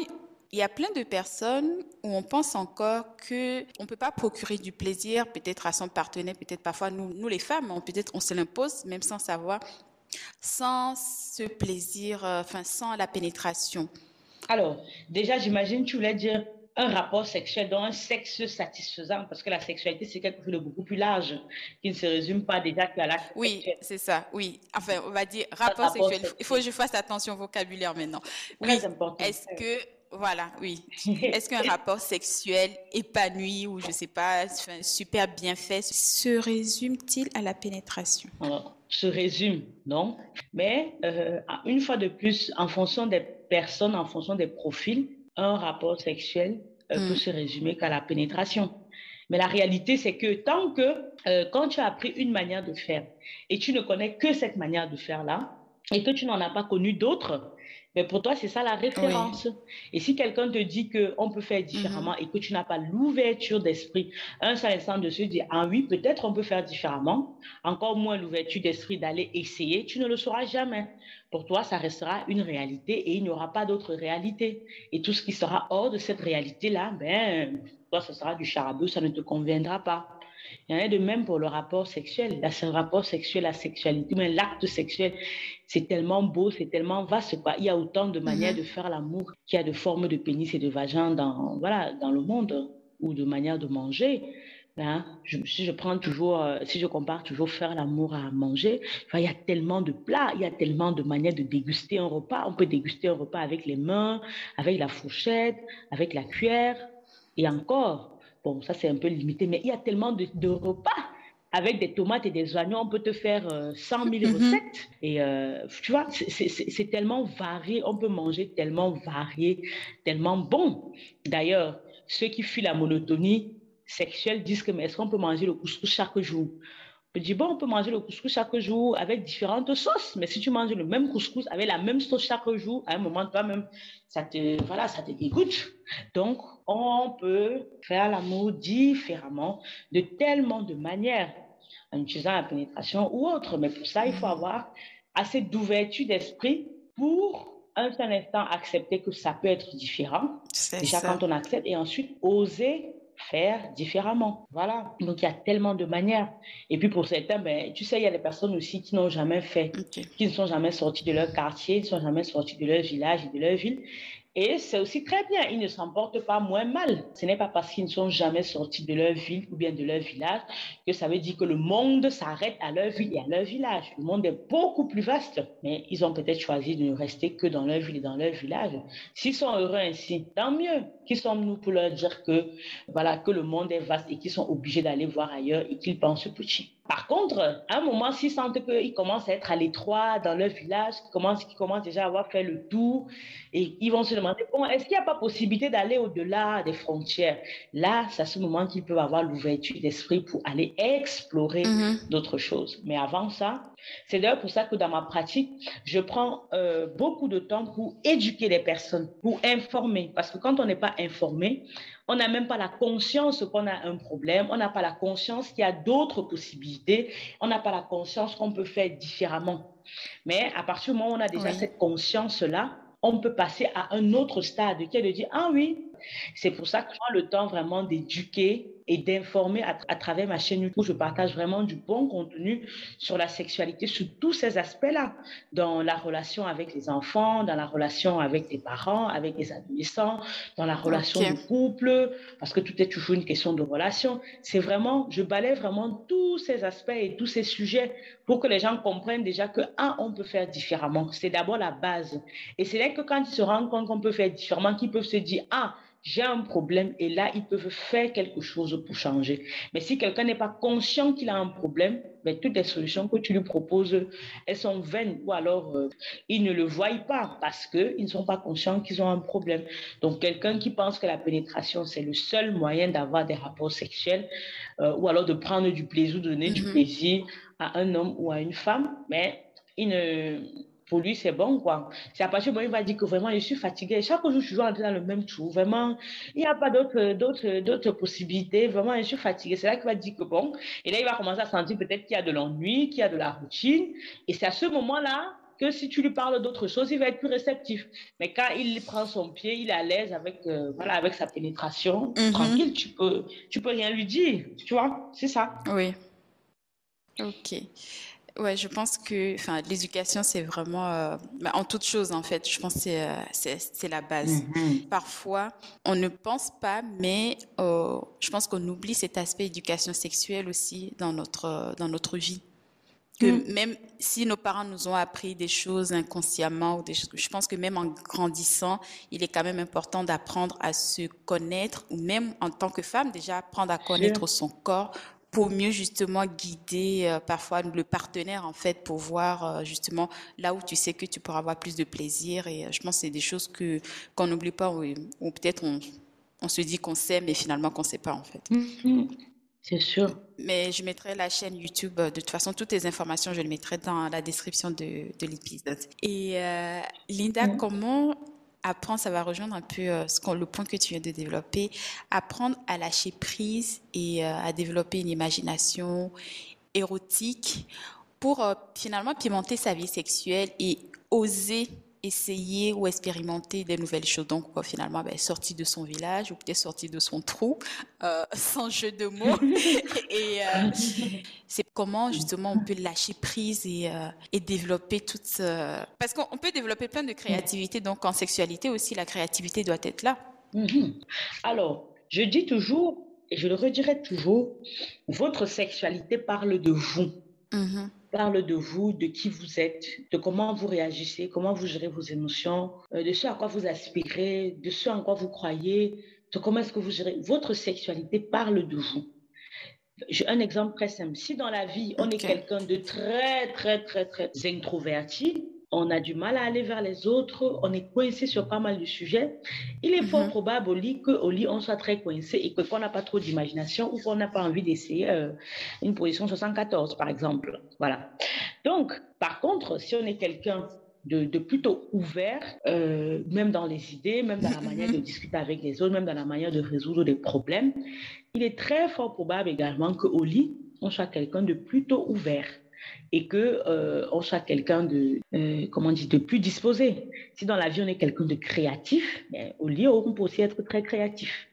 il y a plein de personnes où on pense encore que on peut pas procurer du plaisir peut-être à son partenaire, peut-être parfois nous, nous les femmes, peut-être on se l'impose même sans savoir, sans ce plaisir, euh, enfin sans la pénétration. Alors, déjà, j'imagine, tu voulais dire un rapport sexuel, dans un sexe satisfaisant, parce que la sexualité, c'est quelque chose de beaucoup plus large, qui ne se résume pas déjà qu'à l'acte Oui, c'est ça, oui. Enfin, on va dire rapport, sexuel. Il faut que je fasse attention au vocabulaire maintenant. Oui, est-ce que, voilà, oui. Est-ce qu'un rapport sexuel épanoui ou, je ne sais pas, super bien fait, se résume-t-il à la pénétration? Alors, se résume, non. Mais euh, une fois de plus, en fonction des personnes, en fonction des profils, un rapport sexuel euh, peut mm. se résumer qu'à la pénétration. Mais la réalité, c'est que tant que, euh, quand tu as appris une manière de faire et tu ne connais que cette manière de faire-là, et que tu n'en as pas connu d'autres, mais pour toi, c'est ça la référence. Et si quelqu'un te dit qu'on peut faire différemment mm-hmm. et que tu n'as pas l'ouverture d'esprit, un seul instant de se dire, ah oui, peut-être on peut faire différemment, encore moins l'ouverture d'esprit d'aller essayer, tu ne le sauras jamais. Pour toi, ça restera une réalité et il n'y aura pas d'autre réalité. Et tout ce qui sera hors de cette réalité-là, ben, toi, ce sera du charabeu, ça ne te conviendra pas. Il y en a de même pour le rapport sexuel. Le rapport sexuel, la sexualité, mais l'acte sexuel, c'est tellement beau, c'est tellement vaste. Quoi. Il y a autant de manières mm-hmm. de faire l'amour qu'il y a de formes de pénis et de vagin dans, voilà, dans le monde ou de manières de manger. Hein, si je prends toujours, euh, si je compare toujours faire l'amour à manger, il y a tellement de plats, il y a tellement de manières de déguster un repas. On peut déguster un repas avec les mains, avec la fourchette, avec la cuillère. Et encore, bon, ça c'est un peu limité, mais il y a tellement de, repas. Avec des tomates et des oignons, on peut te faire 100 euh, 000 mm-hmm. recettes. Et euh, tu vois, c'est tellement varié, on peut manger tellement varié, tellement bon. D'ailleurs, ceux qui fuient la monotonie, sexuels disent que mais est-ce qu'on peut manger le couscous chaque jour? Je dis bon, on peut manger le couscous chaque jour avec différentes sauces, mais si tu manges le même couscous avec la même sauce chaque jour, à un moment toi-même, ça te voilà, ça te dégoûte. Donc, on peut faire l'amour différemment, de tellement de manières. en utilisant la pénétration ou autre. Mais pour ça, il faut avoir assez d'ouverture d'esprit pour un seul instant accepter que ça peut être différent. Déjà quand on accepte et ensuite oser faire différemment. Voilà. Donc, il y a tellement de manières. Et puis, pour certains, ben, tu sais, il y a des personnes aussi qui n'ont jamais fait, qui ne sont jamais sortis de leur quartier, ne sont jamais sortis de leur village et de leur ville. Et c'est aussi très bien, ils ne s'en portent pas moins mal. Ce n'est pas parce qu'ils ne sont jamais sortis de leur ville ou bien de leur village que ça veut dire que le monde s'arrête à leur ville et à leur village. Le monde est beaucoup plus vaste, mais ils ont peut-être choisi de ne rester que dans leur ville et dans leur village. S'ils sont heureux ainsi, tant mieux. Qui sommes-nous pour leur dire que, voilà, que le monde est vaste et qu'ils sont obligés d'aller voir ailleurs et qu'ils pensent petit? Par contre, à un moment, s'ils sentent qu'ils commencent à être à l'étroit dans leur village, qu'ils commencent, commencent déjà à avoir fait le tour, et ils vont se demander, bon, est-ce qu'il n'y a pas possibilité d'aller au-delà des frontières? Là, c'est à ce moment qu'ils peuvent avoir l'ouverture d'esprit pour aller explorer mm-hmm. d'autres choses. Mais avant ça, c'est d'ailleurs pour ça que dans ma pratique, je prends euh, beaucoup de temps pour éduquer les personnes, pour informer. Parce que quand on n'est pas informé, on n'a même pas la conscience qu'on a un problème, on n'a pas la conscience qu'il y a d'autres possibilités, on n'a pas la conscience qu'on peut faire différemment. Mais à partir du moment où on a déjà cette conscience-là, on peut passer à un autre stade qui est de dire, ah oui, c'est pour ça que je prends le temps vraiment d'éduquer et d'informer à, travers ma chaîne YouTube. Je partage vraiment du bon contenu sur la sexualité, sur tous ces aspects-là, dans la relation avec les enfants, dans la relation avec les parents, avec les adolescents, dans la relation de couple, parce que tout est toujours une question de relation. C'est vraiment, je balaye vraiment tous ces aspects et tous ces sujets pour que les gens comprennent déjà que, un, on peut faire différemment. C'est d'abord la base. Et c'est là que quand ils se rendent compte qu'on peut faire différemment, qu'ils peuvent se dire, ah, j'ai un problème et là, ils peuvent faire quelque chose pour changer. Mais si quelqu'un n'est pas conscient qu'il a un problème, ben, toutes les solutions que tu lui proposes, elles sont vaines ou alors euh, ils ne le voient pas parce qu'ils ne sont pas conscients qu'ils ont un problème. Donc, quelqu'un qui pense que la pénétration, c'est le seul moyen d'avoir des rapports sexuels euh, ou alors de prendre du plaisir, de donner du mm-hmm. plaisir à un homme ou à une femme, mais il ne pour lui, c'est bon, quoi. C'est à partir du moment où il va dire que vraiment, je suis fatigué. Chaque jour, je suis toujours dans le même trou. Vraiment, il n'y a pas d'autres, d'autres, d'autres possibilités. Vraiment, je suis fatigué. C'est là qu'il va dire que bon. Et là, il va commencer à sentir peut-être qu'il y a de l'ennui, qu'il y a de la routine. Et c'est à ce moment-là que si tu lui parles d'autre chose, il va être plus réceptif. Mais quand il prend son pied, il est à l'aise avec, euh, voilà, avec sa pénétration, mm-hmm. tranquille, tu peux, tu peux rien lui dire. Tu vois, c'est ça. Oui. Ok. Ouais, je pense que enfin, l'éducation, c'est vraiment, euh, bah, en toute chose, en fait, je pense que c'est, euh, c'est, la base. Mm-hmm. Parfois, on ne pense pas, mais euh, je pense qu'on oublie cet aspect éducation sexuelle aussi dans notre, dans notre vie. Que mm. même si nos parents nous ont appris des choses inconsciemment, ou des choses, je pense que même en grandissant, il est quand même important d'apprendre à se connaître, ou même en tant que femme, déjà apprendre à connaître son corps pour mieux justement guider euh, parfois le partenaire en fait pour voir euh, justement là où tu sais que tu pourras avoir plus de plaisir et euh, je pense que c'est des choses que qu'on n'oublie pas ou, peut-être on, on, se dit qu'on sait mais finalement qu'on sait pas en fait. Mm-hmm. C'est sûr. Mais je mettrai la chaîne YouTube. De toute façon, toutes les informations, je les mettrai dans la description de, de l'épisode. Et Linda, mm. comment apprendre, ça va rejoindre un peu euh, le point que tu viens de développer, apprendre à lâcher prise et euh, à développer une imagination érotique pour euh, finalement pimenter sa vie sexuelle et oser essayer ou expérimenter des nouvelles choses. Donc, finalement, ben, sorti de son village ou peut-être sorti de son trou, euh, sans jeu de mots. et euh, c'est comment, justement, on peut lâcher prise et, euh, et développer toute... Parce qu'on peut développer plein de créativité. Donc, en sexualité aussi, la créativité doit être là. Mm-hmm. Alors, je dis toujours, et je le redirai toujours, votre sexualité parle de vous. Mm-hmm parle de vous, de qui vous êtes, de comment vous réagissez, comment vous gérez vos émotions, euh, de ce à quoi vous aspirez, de ce en quoi vous croyez, de comment est-ce que vous gérez. Votre sexualité parle de vous. J'ai un exemple très simple. Si dans la vie, on est quelqu'un de très, très, très, très introverti, on a du mal à aller vers les autres, on est coincé sur pas mal de sujets. Il est fort mhm. probable au lit qu'au lit, on soit très coincé et qu'on n'a pas trop d'imagination ou qu'on n'a pas envie d'essayer euh, une position 74, par exemple. Voilà. Donc, par contre, si on est quelqu'un de, plutôt ouvert, euh, même dans les idées, même dans la manière de discuter avec les autres, même dans la manière de résoudre des problèmes, il est très fort probable également qu'au lit, on soit quelqu'un de plutôt ouvert et que euh, on soit quelqu'un de euh, comment dire de plus disposé. Si dans la vie on est quelqu'un de créatif, ben, au lit on peut aussi être très créatif.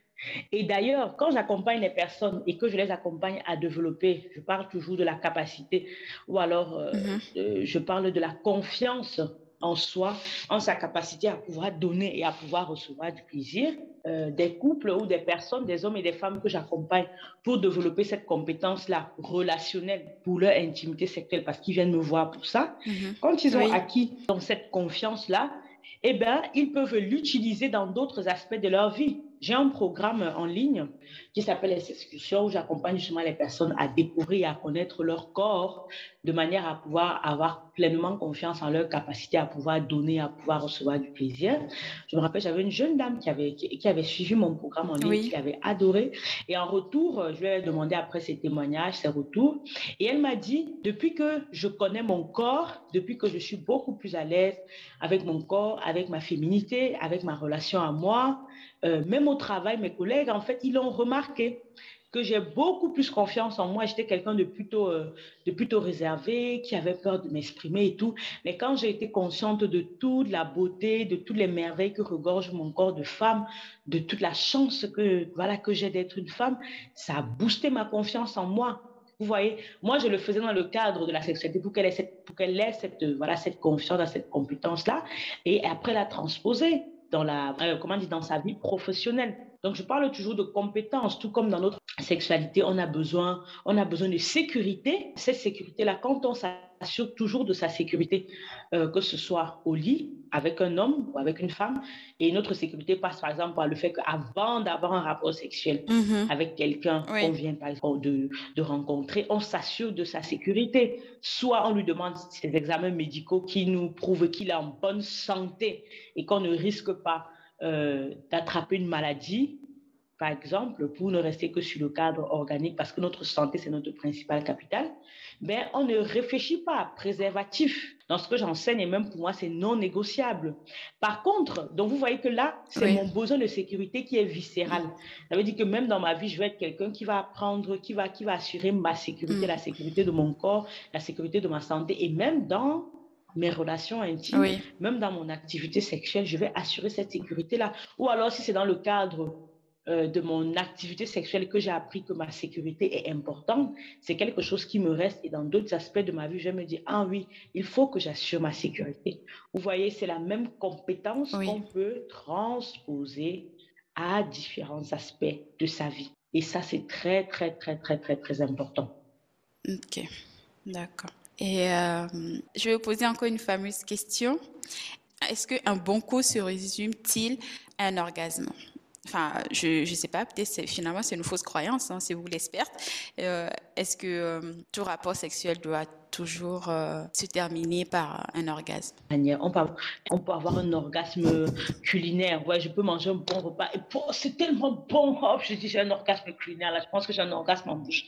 Et d'ailleurs, quand j'accompagne les personnes et que je les accompagne à développer, je parle toujours de la capacité ou alors euh, mm-hmm. je parle de la confiance en soi, en sa capacité à pouvoir donner et à pouvoir recevoir du plaisir. Euh, des couples ou des personnes, des hommes et des femmes que j'accompagne pour développer cette compétence-là relationnelle pour leur intimité sexuelle, parce qu'ils viennent me voir pour ça. Mm-hmm. Quand ils ont acquis dans cette confiance-là, eh bien, ils peuvent l'utiliser dans d'autres aspects de leur vie. J'ai un programme en ligne qui s'appelle les excursions où j'accompagne justement les personnes à découvrir et à connaître leur corps de manière à pouvoir avoir pleinement confiance en leur capacité à pouvoir donner, à pouvoir recevoir du plaisir. Je me rappelle, j'avais une jeune dame qui avait, qui, avait suivi mon programme en ligne, qui avait adoré. Et en retour, je lui ai demandé après ses témoignages, ses retours. Et elle m'a dit, depuis que je connais mon corps, depuis que je suis beaucoup plus à l'aise avec mon corps, avec ma féminité, avec ma relation à moi, euh, même au travail, mes collègues, en fait, ils ont remarqué que j'ai beaucoup plus confiance en moi. J'étais quelqu'un de plutôt, euh, de plutôt réservé, qui avait peur de m'exprimer et tout. Mais quand j'ai été consciente de toute la beauté, de toutes les merveilles que regorge mon corps de femme, de toute la chance que, voilà, que j'ai d'être une femme, ça a boosté ma confiance en moi. Vous voyez, moi, je le faisais dans le cadre de la sexualité pour qu'elle ait cette, pour qu'elle ait cette, voilà, cette confiance, cette compétence-là, et après la transposer dans, la, euh, comment dit, dans sa vie professionnelle. Donc, je parle toujours de compétences, tout comme dans notre sexualité, on a besoin, on a besoin de sécurité. Cette sécurité-là, quand on s'assure toujours de sa sécurité, euh, que ce soit au lit avec un homme ou avec une femme, et notre sécurité passe par exemple par le fait qu'avant d'avoir un rapport sexuel mm-hmm. avec quelqu'un qu'on vient par exemple de, de rencontrer, on s'assure de sa sécurité. Soit on lui demande ces examens médicaux qui nous prouvent qu'il est en bonne santé et qu'on ne risque pas euh, d'attraper une maladie, par exemple, pour ne rester que sur le cadre organique, parce que notre santé, c'est notre principal capital, mais on ne réfléchit pas à préservatif. Dans ce que j'enseigne, et même pour moi, c'est non négociable. Par contre, donc vous voyez que là, c'est mon besoin de sécurité qui est viscéral. Ça veut dire que même dans ma vie, je vais être quelqu'un qui va apprendre, qui va, qui va assurer ma sécurité, mm. la sécurité de mon corps, la sécurité de ma santé, et même dans mes relations intimes, même dans mon activité sexuelle, je vais assurer cette sécurité-là. Ou alors, si c'est dans le cadre euh, de mon activité sexuelle que j'ai appris que ma sécurité est importante, c'est quelque chose qui me reste. Et dans d'autres aspects de ma vie, je me dis, ah oui, il faut que j'assure ma sécurité. Vous voyez, c'est la même compétence qu'on peut transposer à différents aspects de sa vie. Et ça, c'est très, très, très, très, très, très important. Ok, d'accord. Et euh, je vais vous poser encore une fameuse question. Est-ce qu'un bon coup se résume-t-il à un orgasme? Enfin, je ne sais pas, peut-être finalement c'est une fausse croyance, hein, c'est vous l'experte. Euh, est-ce que euh, tout rapport sexuel doit toujours se terminer par un orgasme? On peut, avoir un orgasme culinaire. Ouais, je peux manger un bon repas et c'est tellement bon. Hop, je dis j'ai un orgasme culinaire. Là, je pense que j'ai un orgasme en bouche.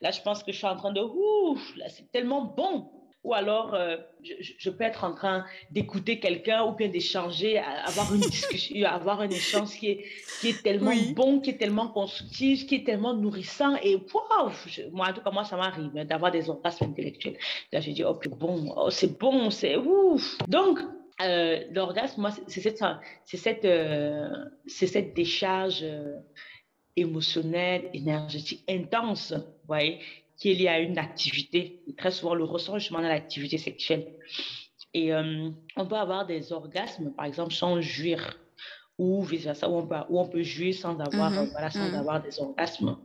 Là, je pense que je suis en train de ouf. Là, c'est tellement bon ou alors euh, je, peux être en train d'écouter quelqu'un ou bien d'échanger, avoir une discussion, avoir un échange qui est, qui est tellement bon, qui est tellement constructif, qui est tellement nourrissant. Et waouh, moi, en tout cas, moi, ça m'arrive hein, d'avoir des orgasmes intellectuels. Là, je dis, oh, c'est bon, oh, c'est bon, c'est ouf. Donc, euh, l'orgasme, moi, c'est cette, c'est cette, euh, c'est cette décharge émotionnelle, énergétique intense, vous voyez, qu'il y a une activité. Et très souvent, le ressent justement dans l'activité sexuelle. Et euh, on peut avoir des orgasmes, par exemple, sans jouir, ou vice-versa, où où on peut jouir sans avoir, mhm. voilà, sans mhm. avoir des orgasmes.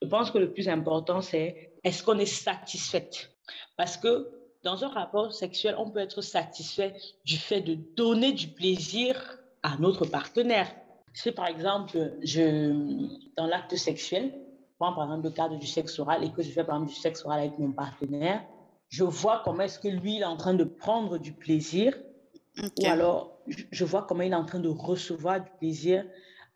Je pense que le plus important, c'est est-ce qu'on est satisfaite? Parce que dans un rapport sexuel, on peut être satisfait du fait de donner du plaisir à notre partenaire. Si par exemple, je, dans l'acte sexuel, par exemple le cadre du sexe oral et que je fais par exemple du sexe oral avec mon partenaire, je vois comment est-ce que lui il est en train de prendre du plaisir ou alors je vois comment il est en train de recevoir du plaisir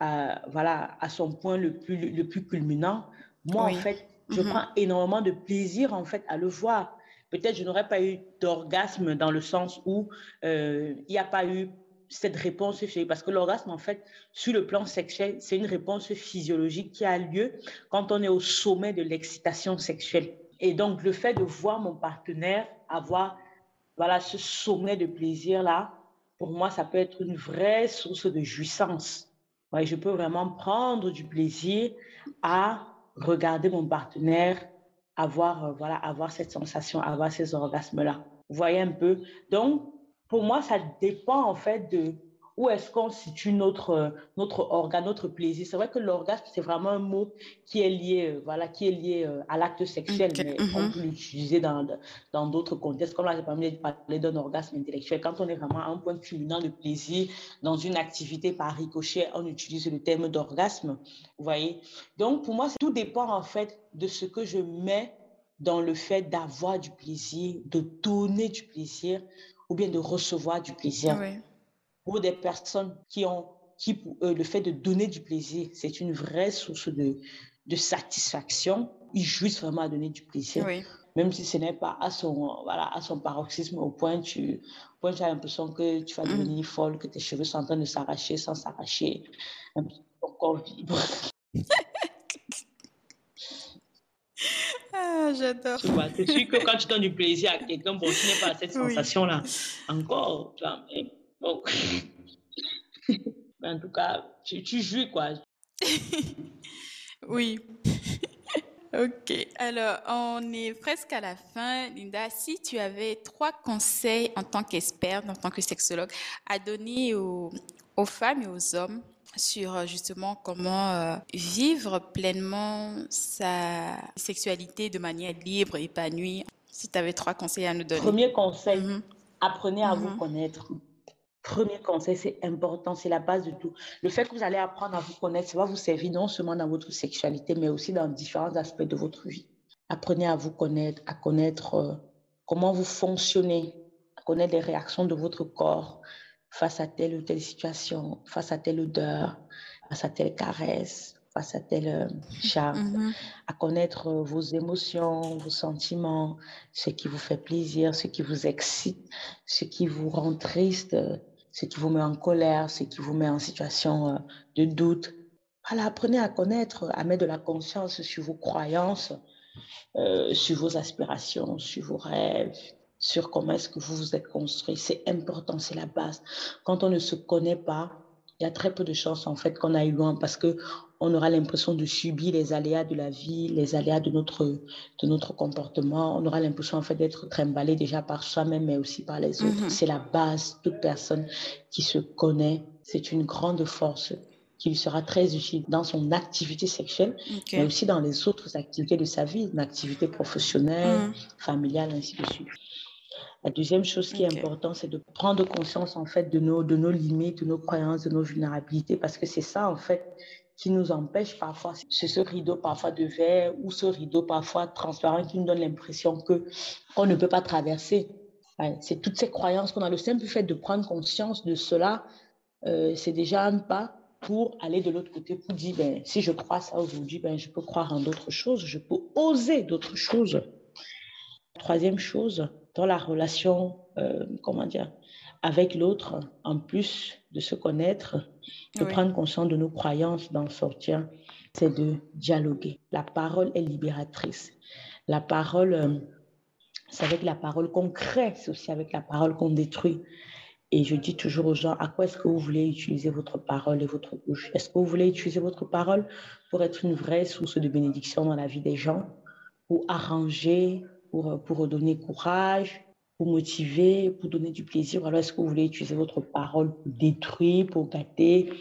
à, voilà, à son point le plus, le plus culminant. Moi, en fait, je mhm. prends énormément de plaisir en fait à le voir. Peut-être je n'aurais pas eu d'orgasme dans le sens où euh, il n'y a pas eu cette réponse parce que l'orgasme, en fait, sur le plan sexuel, c'est une réponse physiologique qui a lieu quand on est au sommet de l'excitation sexuelle. Et donc, le fait de voir mon partenaire avoir voilà, ce sommet de plaisir-là, pour moi, ça peut être une vraie source de jouissance. Ouais, je peux vraiment prendre du plaisir à regarder mon partenaire avoir, euh, voilà, avoir cette sensation, avoir ces orgasmes-là. Vous voyez un peu? Donc, pour moi, ça dépend en fait de où est-ce qu'on situe notre, euh, notre organe, notre plaisir. C'est vrai que l'orgasme, c'est vraiment un mot qui est lié, euh, voilà, qui est lié à l'acte sexuel, mais on mm-hmm. peut l'utiliser dans, dans d'autres contextes. Comme là, j'ai pas de parler d'un orgasme intellectuel. Quand on est vraiment à un point culminant de plaisir dans une activité par ricochet, on utilise le terme d'orgasme. Vous voyez Donc, pour moi, tout dépend en fait de ce que je mets dans le fait d'avoir du plaisir, de donner du plaisir ou bien de recevoir du plaisir. Pour des personnes qui ont, qui pour eux, le fait de donner du plaisir, c'est une vraie source de, de satisfaction. Ils jouissent vraiment à donner du plaisir. Même si ce n'est pas à son, voilà, à son paroxysme au point, tu, point tu as l'impression que tu vas mm. devenir folle, que tes cheveux sont en train de s'arracher sans s'arracher, ton corps vibre. Ah, j'adore. Tu vois, c'est sûr que quand tu donnes du plaisir à quelqu'un, bon, tu n'es pas cette sensation-là. Encore, tu vois, mais bon. en tout cas, tu, tu jouis, quoi. oui. ok. Alors, on est presque à la fin. Linda, si tu avais trois conseils en tant qu'experte, en tant que sexologue, à donner aux, aux femmes et aux hommes sur euh, justement comment euh, vivre pleinement sa sexualité de manière libre, épanouie. Si tu avais trois conseils à nous donner. Premier conseil, mhm. apprenez à vous mhm. connaître. Premier conseil, c'est important, c'est la base de tout. Le fait que vous allez apprendre à vous connaître, ça va vous servir non seulement dans votre sexualité, mais aussi dans différents aspects de votre vie. Apprenez à vous connaître, à connaître euh, comment vous fonctionnez, à connaître les réactions de votre corps, face à telle ou telle situation, face à telle odeur, face à telle caresse, face à tel euh, charme, mm-hmm. à connaître euh, vos émotions, vos sentiments, ce qui vous fait plaisir, ce qui vous excite, ce qui vous rend triste, ce qui vous met en colère, ce qui vous met en situation euh, de doute. Voilà, apprenez à connaître, à mettre de la conscience sur vos croyances, sur vos aspirations, sur vos rêves, sur comment est-ce que vous vous êtes construit. C'est important, c'est la base. Quand on ne se connaît pas, il y a très peu de chances en fait qu'on aille loin parce que on aura l'impression de subir les aléas de la vie, les aléas de notre de notre comportement. On aura l'impression en fait d'être trimballé déjà par soi-même, mais aussi par les autres. Mm-hmm. C'est la base. Toute personne qui se connaît, c'est une grande force qui lui sera très utile dans son activité sexuelle, mais aussi dans les autres activités de sa vie, une activité professionnelle, mm. familiale, ainsi de suite. La deuxième chose qui est importante, c'est de prendre conscience en fait de nos, de nos limites, de nos croyances, de nos vulnérabilités, parce que c'est ça en fait qui nous empêche parfois. C'est ce rideau parfois de verre ou ce rideau parfois transparent qui nous donne l'impression que on ne peut pas traverser. c'est toutes ces croyances qu'on a. Le simple fait de prendre conscience de cela, euh, c'est déjà un pas pour aller de l'autre côté, pour dire, ben, si je crois ça aujourd'hui, ben, je peux croire en d'autres choses, je peux oser d'autres choses. Troisième chose, dans la relation, euh, comment dire, avec l'autre, en plus de se connaître, de prendre conscience de nos croyances, d'en sortir, c'est de dialoguer. La parole est libératrice. La parole, euh, c'est avec la parole qu'on crée, c'est aussi avec la parole qu'on détruit. Et je dis toujours aux gens, à quoi est-ce que vous voulez utiliser votre parole et votre bouche? Est-ce que vous voulez utiliser votre parole pour être une vraie source de bénédiction dans la vie des gens, pour arranger pour, pour donner courage, pour motiver, pour donner du plaisir. Alors, est-ce que vous voulez utiliser votre parole pour détruire, pour gâter,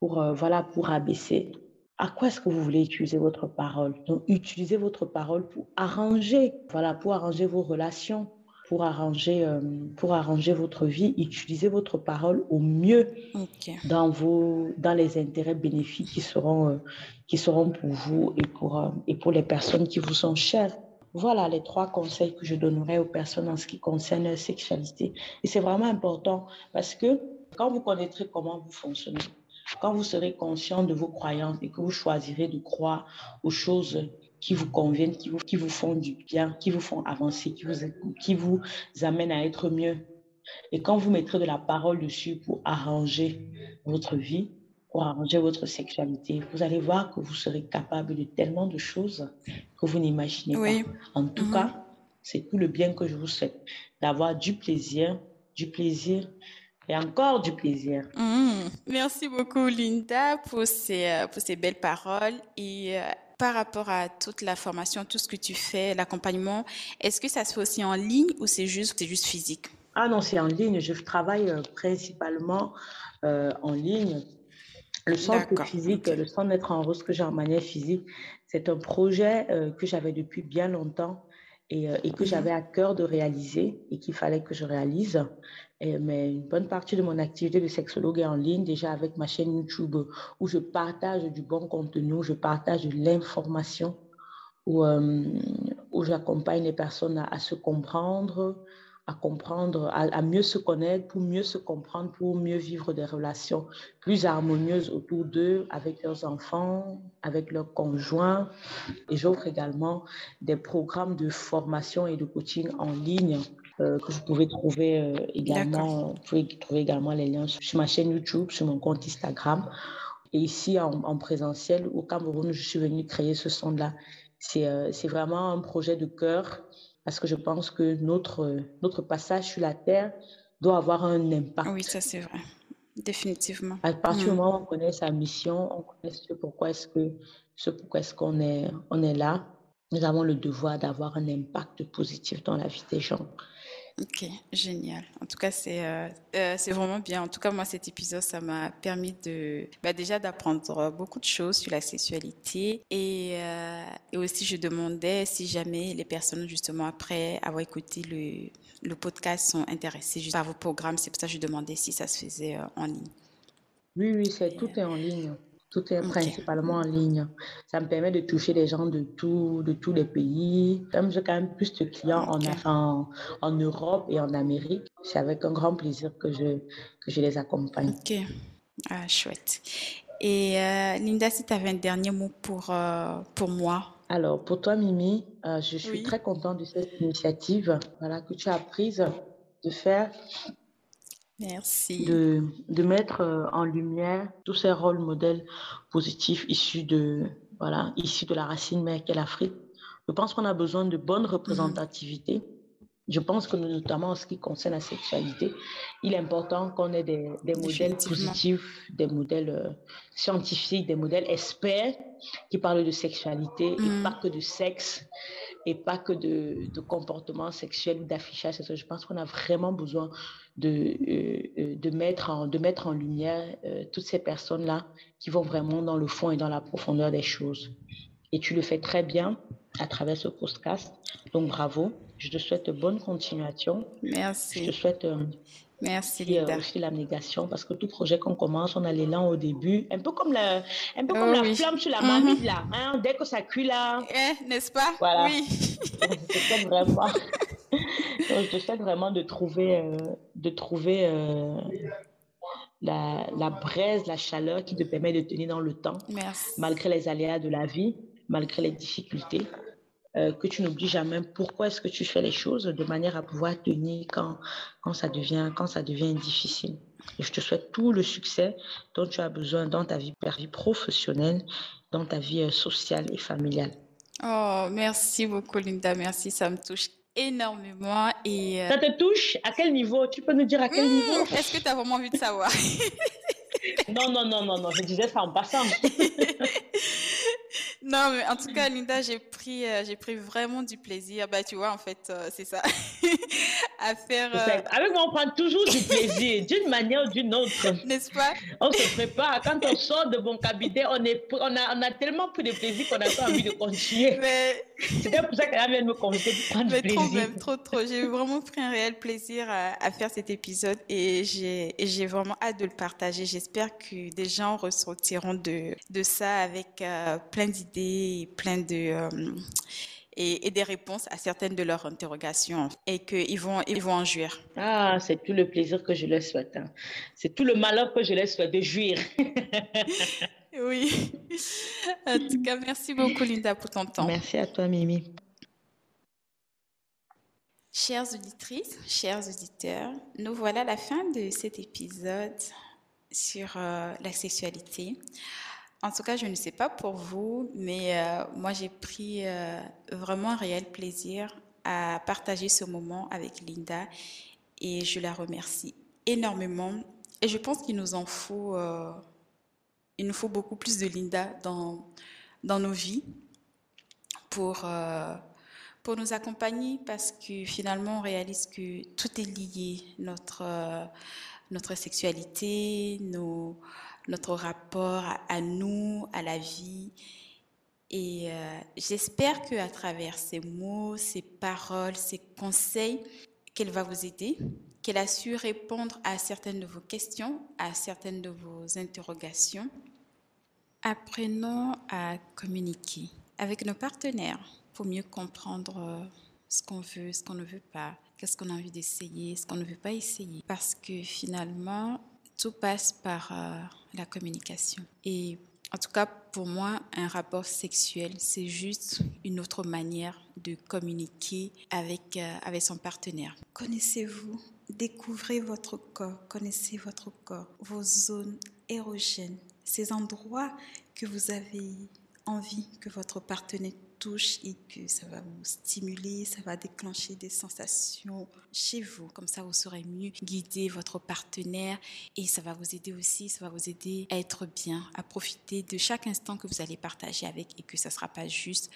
pour, euh, voilà, pour abaisser? À quoi est-ce que vous voulez utiliser votre parole? Donc, utilisez votre parole pour arranger, voilà, pour arranger vos relations, pour arranger, euh, pour arranger votre vie. Utilisez votre parole au mieux dans, vos, dans les intérêts bénéfiques qui seront, euh, qui seront pour vous et pour, et pour les personnes qui vous sont chères. Voilà les trois conseils que je donnerais aux personnes en ce qui concerne la sexualité. Et c'est vraiment important parce que quand vous connaîtrez comment vous fonctionnez, quand vous serez conscient de vos croyances et que vous choisirez de croire aux choses qui vous conviennent, qui vous, qui vous font du bien, qui vous font avancer, qui vous, qui vous amènent à être mieux. Et quand vous mettrez de la parole dessus pour arranger votre vie, pour arranger votre sexualité. Vous allez voir que vous serez capable de tellement de choses que vous n'imaginez pas. En tout mhm. cas, c'est tout le bien que je vous souhaite, d'avoir du plaisir, du plaisir et encore du plaisir. Mhm. Merci beaucoup, Linda, pour ces, euh, pour ces belles paroles. Et euh, par rapport à toute la formation, tout ce que tu fais, l'accompagnement, est-ce que ça se fait aussi en ligne ou c'est juste, c'est juste physique? Ah non, c'est en ligne. Je travaille euh, principalement en ligne. Le centre physique, le centre d'être en rose que j'ai en manière physique, c'est un projet que j'avais depuis bien longtemps et, et que mhm. j'avais à cœur de réaliser et qu'il fallait que je réalise. Mais une bonne partie de mon activité de sexologue est en ligne déjà avec ma chaîne YouTube où je partage du bon contenu, où je partage de l'information, où, euh, où j'accompagne les personnes à, se comprendre, à comprendre, à, mieux se connaître, pour mieux se comprendre, pour mieux vivre des relations plus harmonieuses autour d'eux, avec leurs enfants, avec leurs conjoints. Et j'offre également des programmes de formation et de coaching en ligne euh, que vous pouvez trouver euh, également. Vous pouvez trouver également les liens sur ma chaîne YouTube, sur mon compte Instagram. Et ici, en, présentiel, au Cameroun, je suis venue créer ce son-là. C'est euh, c'est vraiment un projet de cœur parce que je pense que notre, notre passage sur la Terre doit avoir un impact. Oui, ça c'est vrai. Définitivement. À partir du mm. moment où on connaît sa mission, on connaît ce pourquoi est-ce que ce pourquoi est-ce qu'on est, on est là, nous avons le devoir d'avoir un impact positif dans la vie des gens. Ok, génial. En tout cas, c'est euh, euh, c'est vraiment bien. En tout cas, moi, cet épisode, ça m'a permis de bah, déjà d'apprendre beaucoup de choses sur la sexualité et, euh, et, aussi je demandais si jamais les personnes justement après avoir écouté le, le podcast sont intéressées juste par vos programmes. C'est pour ça que je demandais si ça se faisait en ligne. Oui, oui, c'est tout est en ligne. Tout est principalement en ligne. Ça me permet de toucher des gens de, tout, de tous les pays. Comme j'ai quand même plus de clients en, en, en, Europe et en Amérique, c'est avec un grand plaisir que je, que je les accompagne. Ok, ah, chouette. Et euh, Linda, si tu avais un dernier mot pour, euh, pour moi? Alors, pour toi, Mimi, euh, je suis très contente de cette initiative voilà, que tu as prise de faire Merci. De, de, mettre euh, en lumière tous ces rôles modèles positifs issus de, voilà, issus de la racine mère qu'est l'Afrique. Je pense qu'on a besoin de bonne représentativité. Je pense que notamment en ce qui concerne la sexualité, il est important qu'on ait des, des modèles positifs, des modèles euh, scientifiques, des modèles experts qui parlent de sexualité et mm. pas que de sexe et pas que de, de comportement sexuel ou d'affichage. Je pense qu'on a vraiment besoin de, euh, euh, de, mettre, en, de mettre en lumière euh, toutes ces personnes-là qui vont vraiment dans le fond et dans la profondeur des choses. Et tu le fais très bien à travers ce podcast. Donc bravo. Je te souhaite bonne continuation. Merci. Je te souhaite Merci Linda. aussi l'abnégation parce que tout projet qu'on commence, on a l'élan au début, un peu comme la, un peu comme la flamme sur la mhm. marmite là. Hein? Dès que ça cuit là. Eh, n'est-ce pas? Voilà. Oui. je vraiment. je te souhaite vraiment de trouver, euh, de trouver euh, la, la, braise, la chaleur qui te permet de tenir dans le temps, Merci. malgré les aléas de la vie, malgré les difficultés. Euh, que tu n'oublies jamais pourquoi est-ce que tu fais les choses de manière à pouvoir tenir quand, quand, ça, devient, quand ça devient difficile. Et je te souhaite tout le succès dont tu as besoin dans ta vie, vie professionnelle, dans ta vie sociale et familiale. Oh, merci beaucoup, Linda. Merci, ça me touche énormément. Et, euh, Ça te touche? À quel niveau? Tu peux nous dire à quel hmm, niveau? Est-ce que tu as vraiment envie de savoir? Non, non, non, non, non, je disais ça en passant. non, mais en tout cas, Linda, j'ai pris, euh, j'ai pris vraiment du plaisir. Bah, tu vois, en fait, euh, c'est ça. à faire. Euh, avec moi, on prend toujours du plaisir, d'une manière ou d'une autre. N'est-ce pas? On se prépare. Quand on sort de bon cabinet, on, est, on, a, on a tellement pris de plaisir qu'on n'a pas envie de continuer. Mais... C'était pour ça qu'elle vient de me convaincre de prendre mais plaisir. Trop, même, trop, trop. J'ai vraiment pris un réel plaisir à, à faire cet épisode et j'ai vraiment hâte de le partager. J'espère que des gens ressortiront de, de ça avec plein d'idées, plein de euh, et, des réponses à certaines de leurs interrogations et qu'ils vont, ils vont en jouir. Ah, c'est tout le plaisir que je leur souhaite. Hein. C'est tout le malheur que je leur souhaite de jouir. oui. En tout cas, merci beaucoup, Linda, pour ton temps. Merci à toi, Mimi. Chères auditrices, chers auditeurs, nous voilà à la fin de cet épisode sur euh, la sexualité. En tout cas, je ne sais pas pour vous, mais euh, moi j'ai pris vraiment un réel plaisir à partager ce moment avec Linda et je la remercie énormément. Et je pense qu'il nous en faut, il nous faut beaucoup plus de Linda dans, dans nos vies pour pour nous accompagner parce que finalement on réalise que tout est lié, notre, euh, notre sexualité, nos, notre rapport à, nous, à la vie. Et euh, j'espère qu'à travers ces mots, ces paroles, ces conseils, qu'elle va vous aider, qu'elle a su répondre à certaines de vos questions, à certaines de vos interrogations. Apprenons à communiquer avec nos partenaires pour mieux comprendre euh, ce qu'on veut, ce qu'on ne veut pas, qu'est-ce qu'on a envie d'essayer, ce qu'on ne veut pas essayer. Parce que finalement, tout passe par euh, la communication. Et en tout cas, pour moi, un rapport sexuel, c'est juste une autre manière de communiquer avec, euh, avec son partenaire. Connaissez-vous, découvrez votre corps, connaissez votre corps, vos zones érogènes, ces endroits que vous avez envie que votre partenaire et que ça va vous stimuler, ça va déclencher des sensations chez vous. Comme ça, vous saurez mieux guider votre partenaire et ça va vous aider aussi, ça va vous aider à être bien, à profiter de chaque instant que vous allez partager avec et que ça ne sera pas juste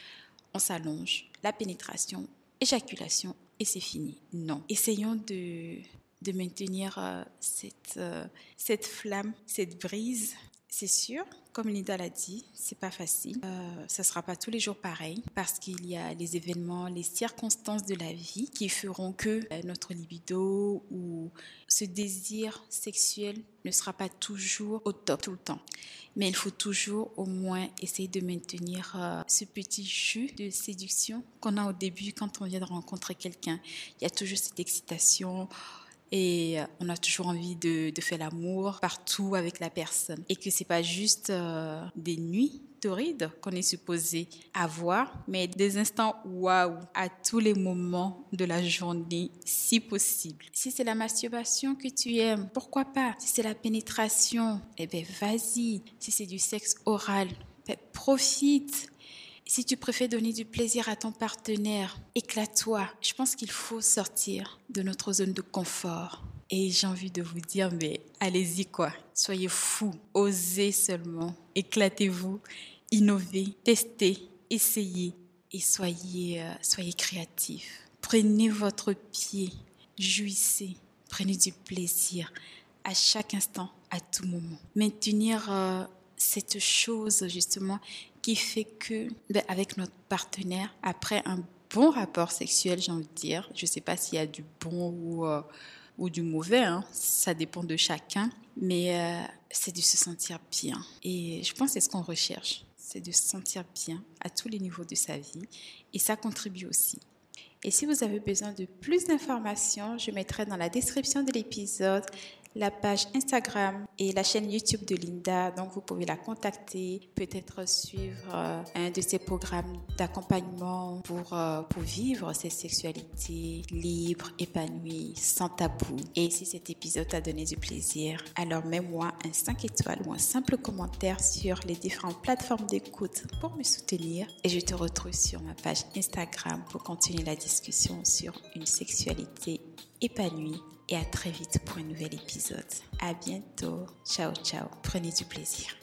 on s'allonge, la pénétration, éjaculation et c'est fini. Non. Essayons de, de maintenir euh, cette, euh, cette flamme, cette brise c'est sûr, comme Linda l'a dit, c'est pas facile. Euh, ça sera pas tous les jours pareil parce qu'il y a les événements, les circonstances de la vie qui feront que euh, notre libido ou ce désir sexuel ne sera pas toujours au top tout le temps. Mais il faut toujours au moins essayer de maintenir euh, ce petit jus de séduction qu'on a au début quand on vient de rencontrer quelqu'un. Il y a toujours cette excitation et euh, on a toujours envie de, faire l'amour partout avec la personne et que c'est pas juste euh, des nuits torrides qu'on est supposé avoir, mais des instants waouh à tous les moments de la journée, si possible. Si c'est la masturbation que tu aimes, pourquoi pas? Si c'est la pénétration, eh ben vas-y. Si c'est du sexe oral, ben, profite. Si tu préfères donner du plaisir à ton partenaire, éclate-toi. Je pense qu'il faut sortir de notre zone de confort. Et j'ai envie de vous dire, mais allez-y quoi. Soyez fous, osez seulement, éclatez-vous, innovez, testez, essayez et soyez, euh, soyez créatifs. Prenez votre pied, jouissez, prenez du plaisir à chaque instant, à tout moment. Maintenir euh, cette chose justement fait que, ben, avec notre partenaire, après un bon rapport sexuel, j'ai envie de dire, je ne sais pas s'il y a du bon ou, euh, ou du mauvais, hein, ça dépend de chacun, mais euh, c'est de se sentir bien. Et je pense que c'est ce qu'on recherche, c'est de se sentir bien à tous les niveaux de sa vie, et ça contribue aussi. Et si vous avez besoin de plus d'informations, je mettrai dans la description de l'épisode la page Instagram et la chaîne YouTube de Linda. Donc, vous pouvez la contacter, peut-être suivre euh, un de ses programmes d'accompagnement pour, euh, pour vivre ses sexualités libres, épanouies, sans tabou. Et si cet épisode t'a donné du plaisir, alors mets-moi un 5 étoiles ou un simple commentaire sur les différentes plateformes d'écoute pour me soutenir. Et je te retrouve sur ma page Instagram pour continuer la discussion sur une sexualité épanouie et à très vite pour un nouvel épisode. À bientôt. Ciao, ciao. Prenez du plaisir.